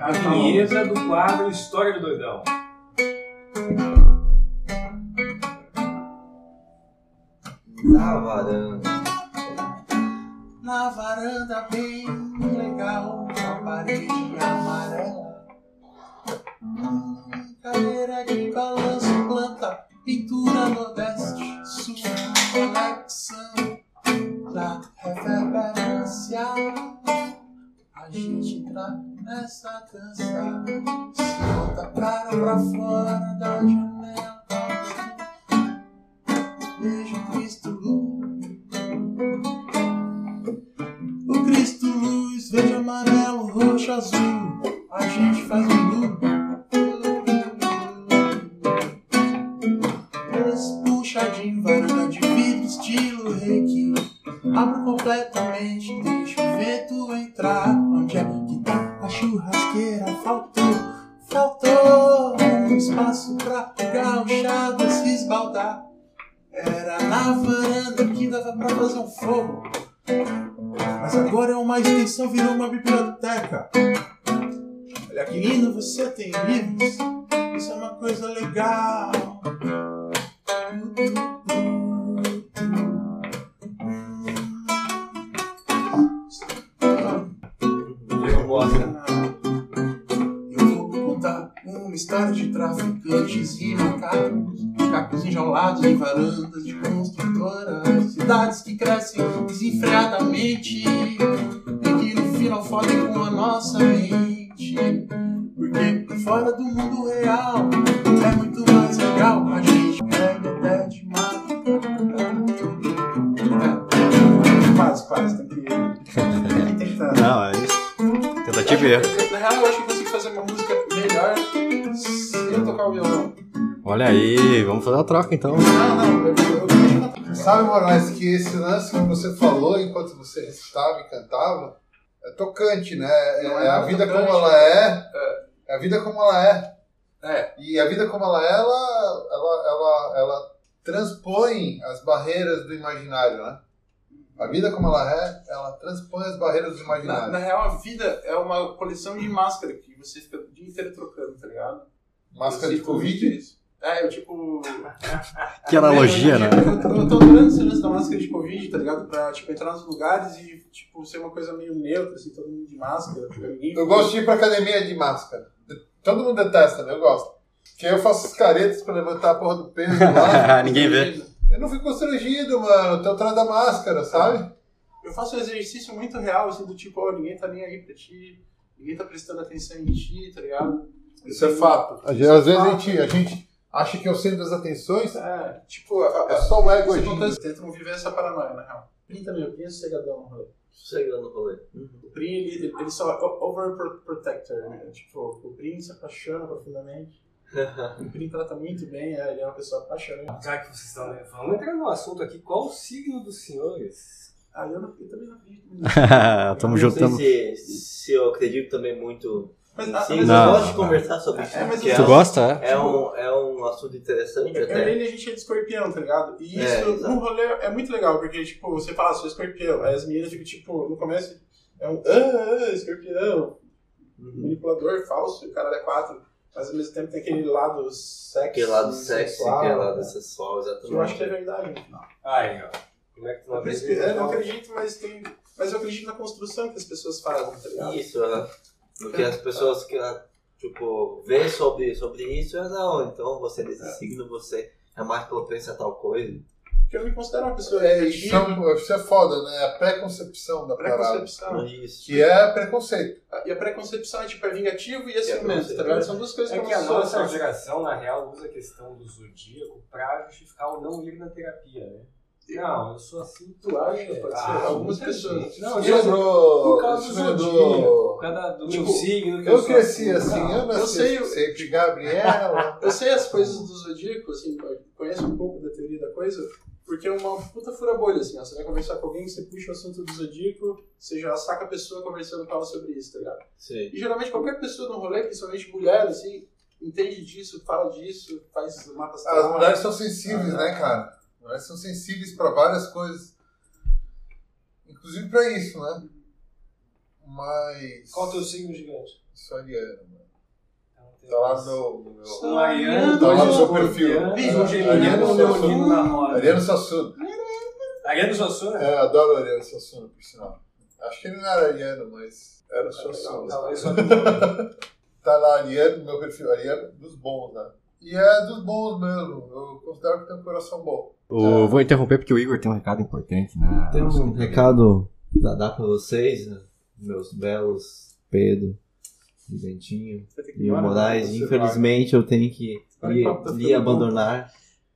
A vinheta do quadro História do Doidão. Na varanda. Na varanda bem legal, uma parede amarela. Cadeira de balanço, planta, pintura nordeste, sul, conexão da reverberância. A gente entra nessa dança, se bota a cara pra fora da janela. Vejo Cristo luz. O Cristo luz, verde, amarelo, roxo, azul. A gente faz um blue. Abro completamente, deixo o vento entrar. Onde é que tá a churrasqueira? Faltou, faltou um espaço pra chá desse esbaldar. Era na varanda que dava pra fazer um fogo. Mas agora é uma extensão, virou uma biblioteca. Olha que lindo, você tem livros. Isso é uma coisa legal. De traficantes e macacos, macacos enjaulados em varandas de construtoras, cidades que crescem desenfreadamente e que no final fodem com a nossa mente. Porque fora do mundo real é muito mais legal a gente pega até de. É, quase, quase, tem que, tem que tentar. Não, é isso. Tentativa e erro. Na real, eu acho que eu consigo fazer uma música melhor Olha aí, vamos fazer uma troca então. Não, não, eu, eu, eu, Sabe, Moraes, que esse lance que você falou enquanto você recitava e cantava é tocante, né? É, é é a vida tocante. como ela é, é a vida como ela é. É. E a vida como ela é, ela, ela, ela, ela transpõe as barreiras do imaginário, né? A vida como ela é, ela transpõe as barreiras do na, imaginário. na real, a vida é uma coleção de máscara que você fica o dia inteiro trocando, tá ligado? Máscara de Covid? isso. É, eu tipo. Que analogia, né? Eu, eu, tô adorando esse lance da máscara de Covid, tá ligado? Pra tipo, entrar nos lugares e tipo, ser uma coisa meio neutra, assim, todo mundo de máscara. ninguém- Eu gosto de ir pra academia de máscara. Todo mundo detesta, né? Eu gosto. Porque eu faço as caretas pra levantar a porra do peso lá. Ninguém vê. Eu não fico constrangido, mano. Eu tô atrás da máscara, sabe? Eu faço um exercício muito real, assim, do tipo, ó, ninguém tá nem aí pra ti, ninguém tá prestando atenção em ti, tá ligado? Isso é fato. Às vezes a gente, a gente acha que é o centro das atenções. É, tipo, É só o ego tentam viver essa paranoia, na real. O Prim também, o Prim é sossegadão no rolê. Sossegando no rolê. O Prim, ele, ele só é o- overprotector, né? Tipo, o Prim se apaixona profundamente. O Prim trata muito bem, é, ele é uma pessoa apaixonante. Já que vocês estão né, vamos entrar no assunto aqui. Qual o signo dos senhores? Ah, eu, não, eu também não acredito. Tamo não juntando. sei se, se eu acredito também muito Mas, em ah, si, mas Não. eu gosto de conversar sobre isso. É, mas Tu é, gosta, é? é, um, é um assunto interessante Eu até. e a gente é de escorpião, tá ligado? E É, isso exato. no rolê é muito legal, porque, tipo, você fala, ah, sou escorpião. Aí as meninas ficam, tipo, no começo, é um, ah, ah, escorpião, Uhum. manipulador, falso, o cara é quatro. Mas ao mesmo tempo tem aquele lado sexy. Aquele lado sexy, sensual, aquele lado né? sensual, exatamente. Que eu acho que é verdade no final. Aí, ó. Como é que tu não acredita? eu não acredito, mas tem. Mas eu acredito na construção que as pessoas fazem, tá ligado? Isso, é. O que as pessoas que, tipo, vê sobre, sobre isso é não, então você é desse signo, você é mais propenso a tal coisa. Porque eu me considero uma pessoa É, é, isso é foda, né? A pré-concepção da parada. pré-concepção. Isso. Que é preconceito. E a pré-concepção é tipo, é vingativo e é é ciumento, tá ligado? é. São duas coisas É que que a nossa geração, na real, usa a questão do zodíaco pra justificar o não ir na terapia, né? Não, eu sou assim. Tu acha? Pode ser. Ah, Algumas pessoas. Não, eu- lembrou. por causa do lembrou. por causa do Tipo, meu signo. que Eu sou cresci assim, Não, eu nasci eu sei, eu- sempre Gabriela. Eu sei as coisas do Zodíaco, assim, eu conheço um pouco da teoria da coisa, porque é uma puta fura bolha, assim, ó. Você vai conversar com alguém, você puxa o assunto do Zodíaco, você já saca a pessoa conversando com ela sobre isso, tá ligado? Sim. E geralmente qualquer pessoa no rolê, principalmente mulher, assim, entende disso, fala disso, faz mapa As mulheres são sensíveis, né, cara? As mulheres são sensíveis pra várias coisas. Inclusive pra isso, né? Mas. Qual é o teu signo gigante? Sou ariano, mano. Tá lá no meu. no meu- ariano, Tá lá no seu perfil. Ariano leonino. Ariano Sassuno. Ariano Suassuna? É, adoro Ariano Sassuno, por sinal. Acho que ele não era ariano, mas era sou Tá lá, Ariano, no meu perfil. Ariano dos bons, né? E é dos bons mesmo. Eu considero que tem um coração bom. O- vou interromper porque o Igor tem um recado importante, né? Tem um recado pra dar pra vocês, né? meus belos Pedro e Vai ir e o Moraes. né? Você Infelizmente eu tenho que Vai, lhe, tá abandonar.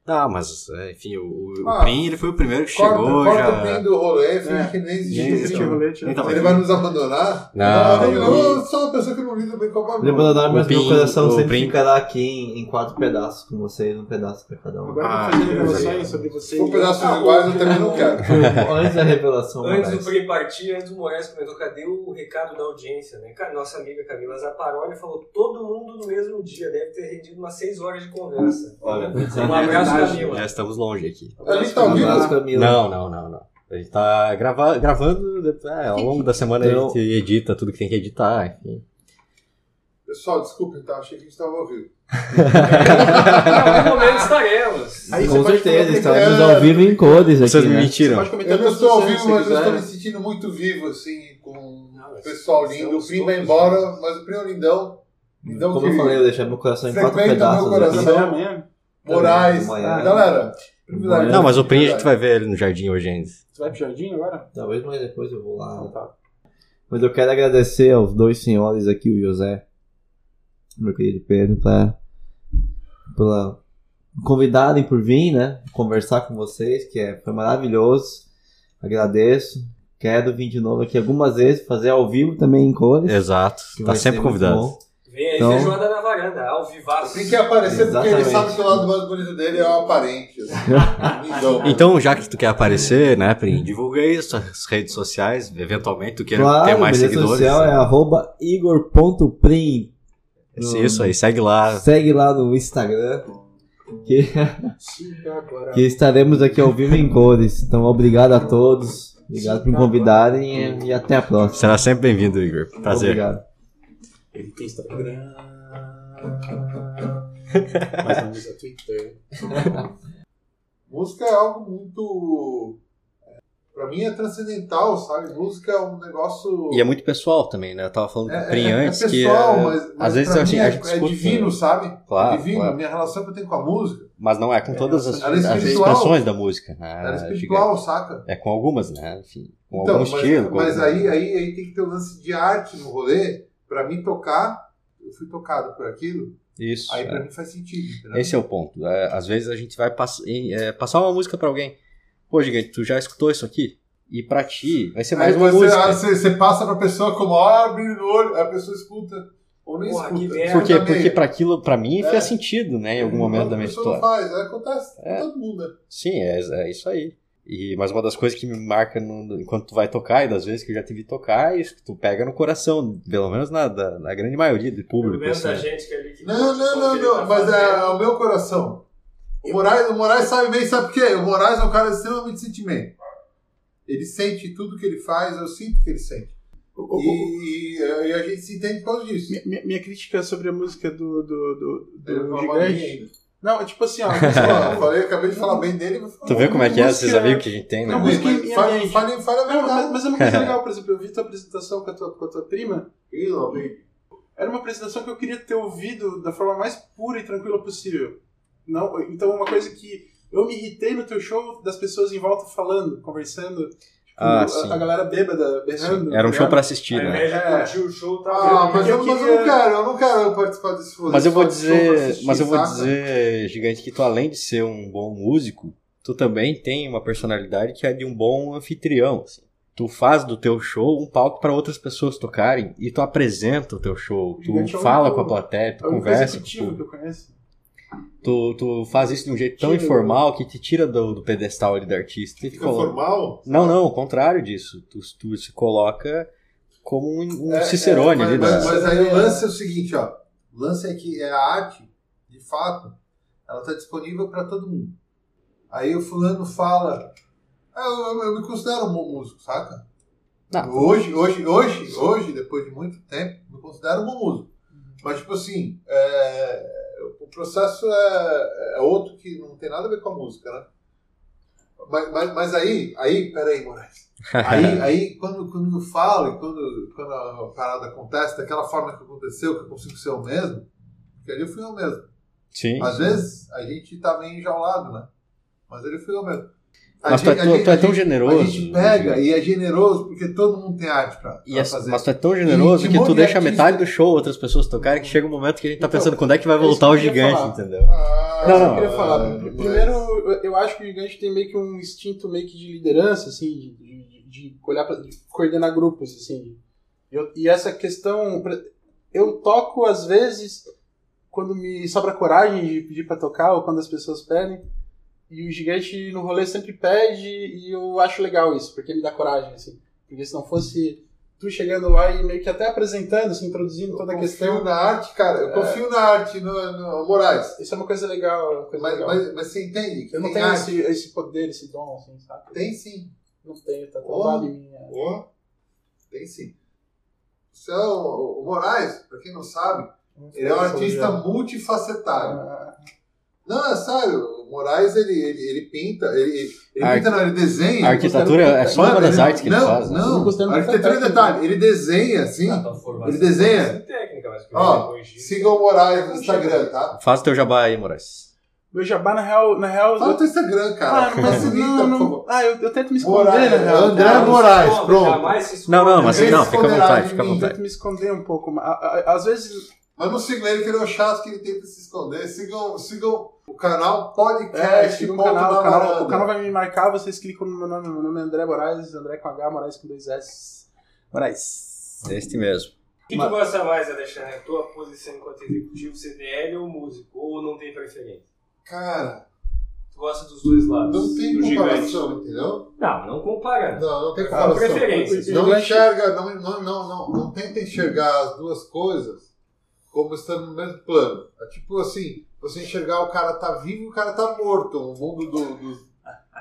Ah, mas, é, enfim, o, o Ah, Prim, ele foi o primeiro que Corta, chegou corta já... o fim do rolê, finge É. que nem Nem existiu. existiu. Então. Ele vai nos abandonar? Não, eu, eu- eu sou uma pessoa que não lida bem com a Lhe abandonar, mas o meu coração sempre ficará aqui em, em quatro pedaços com vocês, um pedaço pra cada um. Agora Ah, eu vou fazer revelações sobre você. Se for pedaços Ah, iguais, eu também não quero. Antes da revelação, Antes do. Prim partir, antes do Moraes comentou, cadê o recado da audiência, né? Cara, nossa amiga Camila Zaparoli falou todo mundo no mesmo dia, deve ter rendido umas 6 horas de conversa. Olha, um abraço, Camila. Já estamos longe aqui. A gente tá ao vivo? abraço, Camila. Não, não, não, não. A gente tá grava gravando, é, ao longo da semana Então- a gente edita tudo que tem que editar, enfim. Pessoal, desculpem, tá? Achei que a gente tava ao vivo. Em algum momento estaremos. Aí Com certeza, estaremos É, ao vivo em cores aqui, Vocês me né? Mentiram. comentar Eu não estou ao vivo, mas eu estou quiser. me sentindo muito vivo, assim, com Não, o pessoal lindo. O Prim vai embora, mas o Prim é lindão. Lindão Como que eu falei, eu deixei meu coração em quatro pedaços meu coração. aqui. Moraes. Amanhã. Galera, privilégio. Não, mas o Prim a gente vai ver ele no jardim hoje ainda. Você vai pro jardim agora? Talvez mais depois eu vou lá. tá. Mas eu quero agradecer aos dois senhores aqui, o José, meu querido Pedro, pra, pela convidarem por vir, né? Conversar com vocês, que é, foi maravilhoso. Agradeço. Quero vir de novo aqui algumas vezes, fazer ao vivo também em cores. Exato, tá sempre convidado. Vem aí, Então- feijoada na varanda, ao vivaço. Tem que aparecer porque ele Exatamente. sabe que o lado mais bonito dele é o aparente. Assim. Lindão. Então, já que tu quer aparecer, né, Prim, divulga aí suas redes sociais, eventualmente tu queira Claro, ter mais seguidores. social é arroba igor.prim. Isso, isso aí, segue lá. Segue lá no Instagram. Que, que estaremos aqui ao vivo em cores. Então, obrigado a todos. Obrigado por me convidarem e, e até a próxima. Será sempre bem-vindo, Igor. Prazer. Obrigado. Ele tem Instagram. Mas não usa Twitter. Música é algo muito. é, Pra mim é transcendental, sabe? Música é um negócio. E é muito pessoal também, né? Eu tava falando com o É, Prim é- é antes pessoal, que é, mas, mas às vezes pra mim a é, gente é escuta, divino, sabe? Claro, é divino. claro. A minha relação que eu tenho com a música mas não é com todas as, é as espiritual. expressões da música. né? ela é espiritual, saca? É com algumas, né? Enfim, com Então, algum mas, estilo. mas aí, aí, aí tem que ter um lance de arte no rolê. Pra mim tocar, eu fui tocado por aquilo, Isso. aí é. pra mim faz sentido. entendeu? Esse é o ponto. É, às vezes a gente vai pass em- é, passar uma música pra alguém. Pô, gigante, tu já escutou isso aqui? E pra ti, vai ser mais Aí uma você, música. você, você passa pra pessoa como, ó, abrindo o olho, aí a pessoa escuta. Ou nem Porra, escuta. merda. Por quê? escuta Porque pra aquilo, pra mim, É. fez sentido, né? Em algum momento da minha história. não faz, é, acontece É. com todo mundo, né? Sim, é, é isso aí. E, mas uma das coisas que me marca no- enquanto tu vai tocar, e das vezes que eu já te vi tocar, é isso que tu pega no coração, pelo menos na, da- na grande maioria do Pelo público. menos assim. da gente que é ali que Não, não, não, não, tá mas é, é o meu coração. O Moraes, o Moraes sabe bem, sabe por quê? O Moraes é um cara extremamente sentimento. Ele sente tudo que ele faz, eu sinto que ele sente. E, e a gente se entende por causa disso. minha, minha- minha crítica sobre a música do, do, do, do bem Gigante. Não, é tipo assim, ó. Eu falei, acabei de falar bem dele. Tu vê como é que é esses amigos que a gente tem, né? Não, Mas, mas fale, fale, fale a Não, mas, é uma coisa legal, por exemplo, eu vi tua apresentação com a tua, com a tua prima. Era uma apresentação que eu queria ter ouvido da forma mais pura e tranquila possível. Não, então uma coisa que eu me irritei no teu show das pessoas em volta falando, conversando, Ah, a, sim. a galera bêbada, berrando. Era um tá show pra assistir, né? É. o show, tá Ah, mas eu, mas não quero, eu não quero participar desse rolê. Mas eu vou show dizer, assistir, mas eu vou saca? dizer, gigante, que tu além de ser um bom músico, tu também tem uma personalidade que é de um bom anfitrião. assim. Tu faz do teu show um palco para outras pessoas tocarem e tu apresenta o teu show, tu Gigante é fala único- com a plateia, tu É único conversa, com que público. eu conheço. Tu, tu faz isso de um jeito tão Tira informal que te tira do, do pedestal ali do artista Fica coloca. formal? Não, não, o contrário disso. Tu, tu se coloca como um, um É, Cicerone é, ali mas, da. mas, mas aí o lance é o seguinte, ó. O lance é que é a arte, de fato, ela tá disponível para todo mundo. Aí o fulano fala, ah, eu, eu- eu me considero um bom músico, saca? Não. Hoje, hoje, hoje, hoje, depois de muito tempo, me considero um bom músico. Mas, tipo assim, é, o processo é, é outro que não tem nada a ver com a música, né? Mas, mas, mas aí, aí, peraí, Moraes. Aí, aí quando, quando eu falo e quando, quando a parada acontece daquela forma que aconteceu, que eu consigo ser eu mesmo, porque ali eu fui eu mesmo. Sim. Às vezes a gente tá meio enjaulado, né? Mas ele fui eu mesmo. A Mas tu é, gente- a tu- gente- tu é a tão gente- generoso. A gente pega e é generoso porque todo mundo tem arte pra, E pra é- fazer. mas tu é tão generoso E que tu deixa artista- metade do show outras pessoas tocarem que chega um momento que a gente tá Então, pensando quando é que vai é voltar que o gigante, falar. entendeu? Ah, É isso que não. eu queria falar. mas- Primeiro, eu- eu acho que o gigante tem meio que um instinto meio que de liderança, assim, de, de, de olhar pra, de coordenar grupos, assim. Eu- e essa questão, eu toco às vezes quando me sobra coragem de pedir pra tocar ou quando as pessoas pedem. E o gigante no rolê sempre pede e eu acho legal isso, porque me dá coragem, assim. Porque se não fosse tu chegando lá e meio que até apresentando, assim, introduzindo toda a Eu questão, confio na arte, cara. Eu confio na arte, no, no Moraes. isso é uma coisa legal. uma coisa Mas, legal. mas, mas você entende que Eu não tem tenho esse, esse poder, esse dom, assim, sabe? Tem sim. Não tenho, tá Oh. travado em mim. é. Tem sim. Você é o, o Moraes, pra quem não sabe, ele é um artista multifacetado. Ah, Não, é sério, o Moraes ele, ele, ele pinta, ele, ele A pinta não, ele desenha. A arquitetura é só uma das artes que ele não, faz. né? Não, não considero a arquitetura é detalhe, ele desenha assim. A tua formação Ele desenha. técnica, mas Ó, sigam o Moraes no Instagram, tá? Faz o teu jabá aí, Moraes. Meu jabá, na real. Na real Fala o eu... teu Instagram, cara. Ah, não, mas não, não, ah eu, eu tento me esconder, Moraes, na real. André tá? Moraes, Esconde, pronto. Não, não, mas não, fica à esconderá vontade, de fica à mim. Eu vontade. tento me esconder um pouco. mas, a- a- Às vezes. Mas não sigam ele, que ele é o chato que ele tenta se esconder. Sigam, sigam o canal É, Podcast. ponto canal, na o canal, o canal vai me marcar, vocês clicam no meu nome. Meu nome é André Moraes, André com H, Moraes com dois S. Moraes. Este mesmo. O que tu gosta mais, Alexandre? A tua posição enquanto executivo, CDL ou músico? Ou não tem preferência? Cara, Tu gosta dos dois lados? não tem gigante. comparação, entendeu? Não, não comparando. Não, não tem Ah, comparação. preferências. Não enxerga, não, não, não, não, não tenta enxergar as duas coisas como estando no mesmo plano. É tipo assim, você enxergar o cara tá vivo o cara tá morto, o mundo do- dos,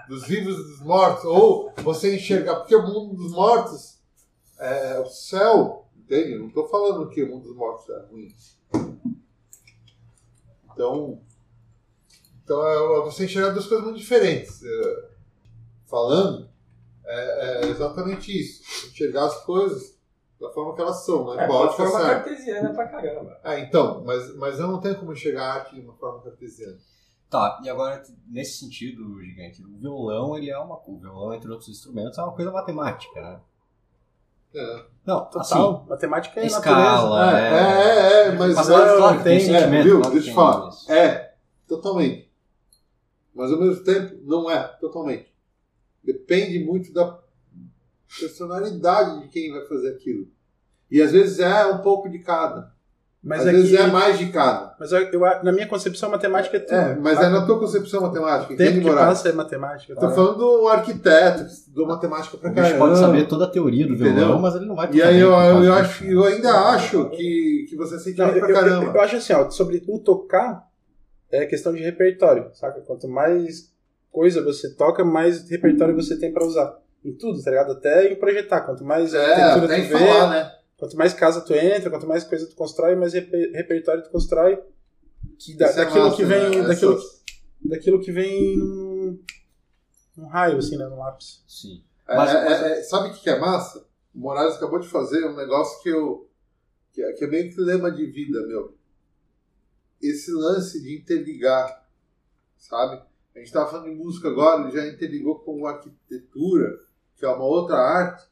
dos vivos e dos mortos. Ou você enxergar, porque o mundo dos mortos é o céu, entende? Não tô falando que o mundo dos mortos é ruim. Então, então é você enxergar duas coisas muito diferentes. É, falando, é, é exatamente isso. Enxergar as coisas da forma que elas são, né? É, Qual uma a ótica forma certa. cartesiana pra caramba. Ah, então, mas, mas eu não tenho como enxergar a arte de uma forma cartesiana. Tá, e agora, nesse sentido, gigante, o violão, ele é uma. O violão, entre outros instrumentos, é uma coisa matemática, né? É, Não, Total. assim, matemática é escala, natureza. é, é. é, é, mas, Mas, é, claro, tem tem, sentimento, viu? claro Deixa eu falar. isso. é, totalmente. Mas ao mesmo tempo, não é, totalmente. Depende muito da personalidade de quem vai fazer aquilo. E às vezes é um pouco de cada. Mas às é vezes que- é mais de cada. Mas eu, eu- na minha concepção, matemática é tudo. É, mas é na tua concepção matemática, O tempo entende, que passa é matemática. Eu tá? tô falando de um arquiteto que estudou matemática pra O bicho caramba. pode saber toda a teoria do Entendeu? violão, mas ele não vai E aí eu, eu, eu disso. acho, eu ainda acho que, que você sente Não, bem eu, pra eu- caramba. eu acho assim, ó, sobre o tocar, é questão de repertório, saca? Quanto mais coisa você toca, mais repertório você tem pra usar. Em tudo, tá ligado? Até em projetar. Quanto mais É, arquitetura tu vê, falar, né? quanto mais casa tu entra, quanto mais coisa tu constrói, mais reper- repertório tu constrói. Que da- é daquilo massa, que vem. né? Daquilo, Essas- daquilo que vem num, num raio, assim, né? No lápis. Sim. É, Mas- é, mas- é, sabe o que que é massa? O Moraes acabou de fazer um negócio que eu. que é, que é meio que lema de vida, meu. Esse lance de interligar, sabe? A gente tava falando de música agora, ele já interligou com arquitetura, que é uma outra arte.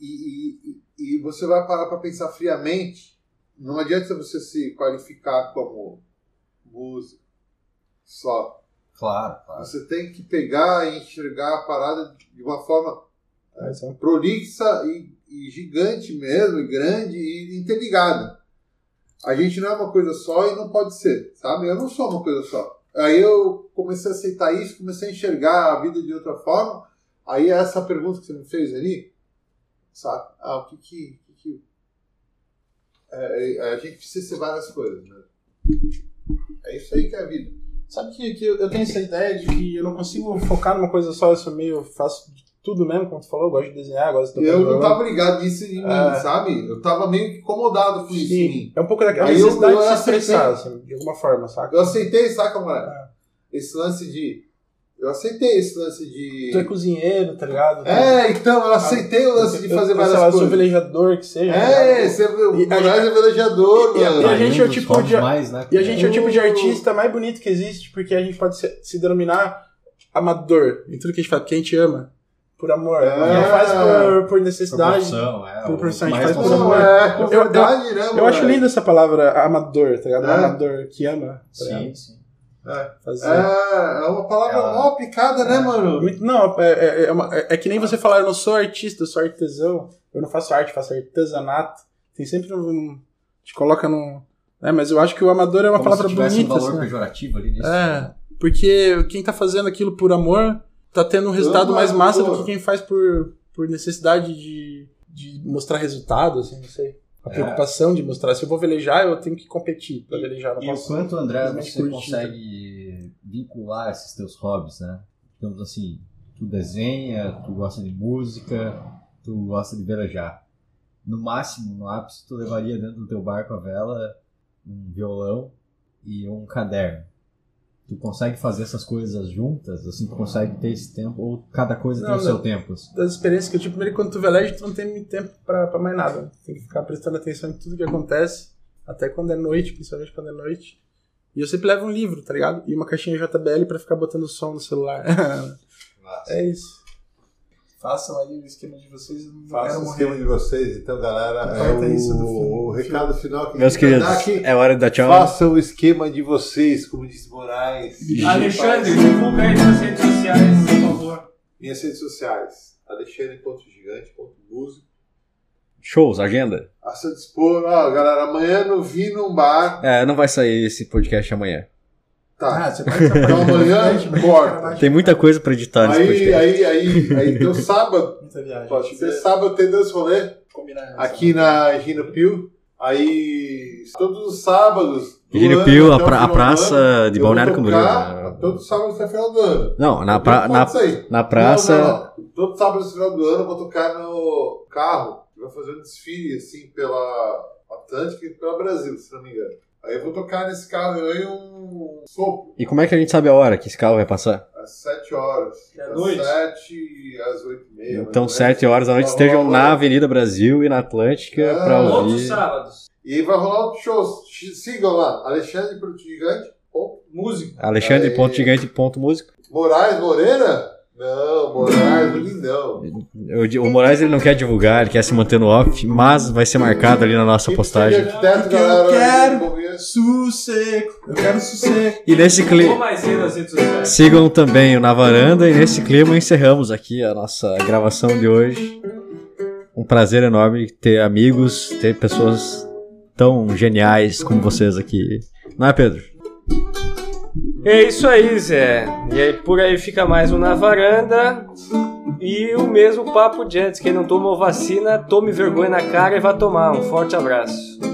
E, e, e- você vai parar para pensar friamente. Não adianta você se qualificar como músico só. Claro, claro. Você tem que pegar e enxergar a parada de uma forma Mas é prolixa e, e gigante mesmo, e grande e interligada. A gente não é uma coisa só e não pode ser, sabe? Eu não sou uma coisa só. Aí eu comecei a aceitar isso, comecei a enxergar a vida de outra forma. Aí essa pergunta que você me fez ali, sabe? Ah, o que que... que que- É, é, a gente precisa ser várias coisas, né? É isso aí que é a vida. Sabe que, que eu tenho essa ideia de que eu não consigo focar numa coisa só, eu sou meio. faço tudo mesmo, como tu falou, eu gosto de desenhar, gosto de Eu não tava ligado nisso em mim, É. sabe? Eu tava meio que incomodado com isso em mim. Sim, é um pouco daquela Aí eu- necessidade eu de se aceitei. expressar, assim, de alguma forma, saca? Eu aceitei, saca, mano? É. Esse lance de. Eu aceitei esse lance de. Tu é cozinheiro, tá ligado? É, então, eu aceitei o lance de Eu- fazer eu, várias sei lá, eu sou coisas. velejador, que seja. tá É, você, o a Moraes é velejador, e a- mano. e a gente é o tipo de- mais, né? E a gente é o tipo de Uh. artista mais bonito que existe, porque a gente pode se, se denominar amador em tudo que a gente faz, porque a gente ama. Por amor. É. Não faz por, por Por necessidade. profissão, é. por o profissão, a gente mais faz por amor. é, Eu- eu- verdade, né, mano? Eu acho lindo essa palavra amador, tá ligado? É. Amador que ama. tá ligado? Sim, sim. Fazer. É, é uma palavra Ela- mal aplicada, né, mano? Muito- não, é, é, é, uma- é- é que nem você falar, eu não sou artista, eu sou artesão. Eu não faço arte, faço artesanato. Tem sempre um. Te coloca num. É, mas eu acho que o amador é uma Como palavra se tivesse bonita. um valor assim, né? pejorativo ali nisso. É, porque quem tá fazendo aquilo por amor tá tendo um resultado mais massa do que quem faz por, por necessidade de, de mostrar resultado, assim, não sei. A É. preocupação de mostrar. Se eu vou velejar, eu tenho que competir pra velejar. E o quanto, André, você curtir. consegue vincular esses teus hobbies, né? Digamos assim, tu desenha, tu gosta de música, tu gosta de velejar. No máximo, no ápice, tu levaria dentro do teu barco a vela um violão e um caderno. Tu consegue fazer essas coisas juntas? Assim, tu consegue ter esse tempo? Ou cada coisa tem Não, o seu tempo? assim? das experiências que eu tive, primeiro quando tu veleja, tu não tem muito tempo pra, pra mais nada. Tem que ficar prestando atenção em tudo que acontece, até quando é noite, principalmente quando é noite. E eu sempre levo um livro, tá ligado? E uma caixinha JBL pra ficar botando som no celular. é isso. Façam aí o esquema de vocês. eu não Faça quero o esquema de vocês, então, galera. É Corta isso do o, o recado final que Meus queridos, aqui. é hora de dar tchau. Faça o esquema de vocês, como disse Moraes. Alexandre, divulga aí nas redes sociais, por favor. Minhas redes sociais. Alexandre.gigante.músico. Shows, agenda. A seu dispor. Ó, galera, amanhã no Vi num bar. É, não vai sair esse podcast amanhã. Tá. Ah, você essa Então amanhã corta. Tem muita coisa pra editar nesse Aí, podcast. aí, aí, aí, então sábado. Muita viagem. Pode ser sábado tem dois rolês. combinar aqui na Gino Pio. Aí, todos os sábados. do Gino Pio, a o pra- a praça ano, de Balneário Camboriú? Todos os sábados até o final do ano. Não, na, pra, na, na praça. Não, não, não. Todo sábado no final do ano eu vou tocar no carro. Vai fazer um desfile assim pela Atlântica e pela Brasil, se não me engano. Aí eu vou tocar nesse carro eu ganho um sopro E como é que a gente sabe a hora que esse carro vai passar? às 7 horas. É à das noite? 7 às 8 e meia. Então, mais ou menos. 7 horas da noite, Vai estejam rolar na Avenida Brasil e na Atlântica Ah, pra Todos os ouvir. sábados. E aí vai rolar outros shows. Sigam lá, Alexandre Pro Gigante. ponto. Músico. Alexandre.gigante.música. Moraes Moreira? Não, Moraes, lindão. O Moraes ele não quer divulgar, ele quer se manter no off, mas vai ser marcado ali na nossa postagem. arquiteto, Que eu galera, quero. Sossego. Eu quero sossego. E nesse clima. Sigam também o Na Varanda e nesse clima encerramos aqui a nossa gravação de hoje. Um prazer enorme ter amigos, ter pessoas tão geniais como vocês aqui. Não é, Pedro? É isso aí, Zé. E aí por aí fica mais um na varanda. E o mesmo papo de antes. Quem não tomou vacina, tome vergonha na cara e vá tomar. Um forte abraço.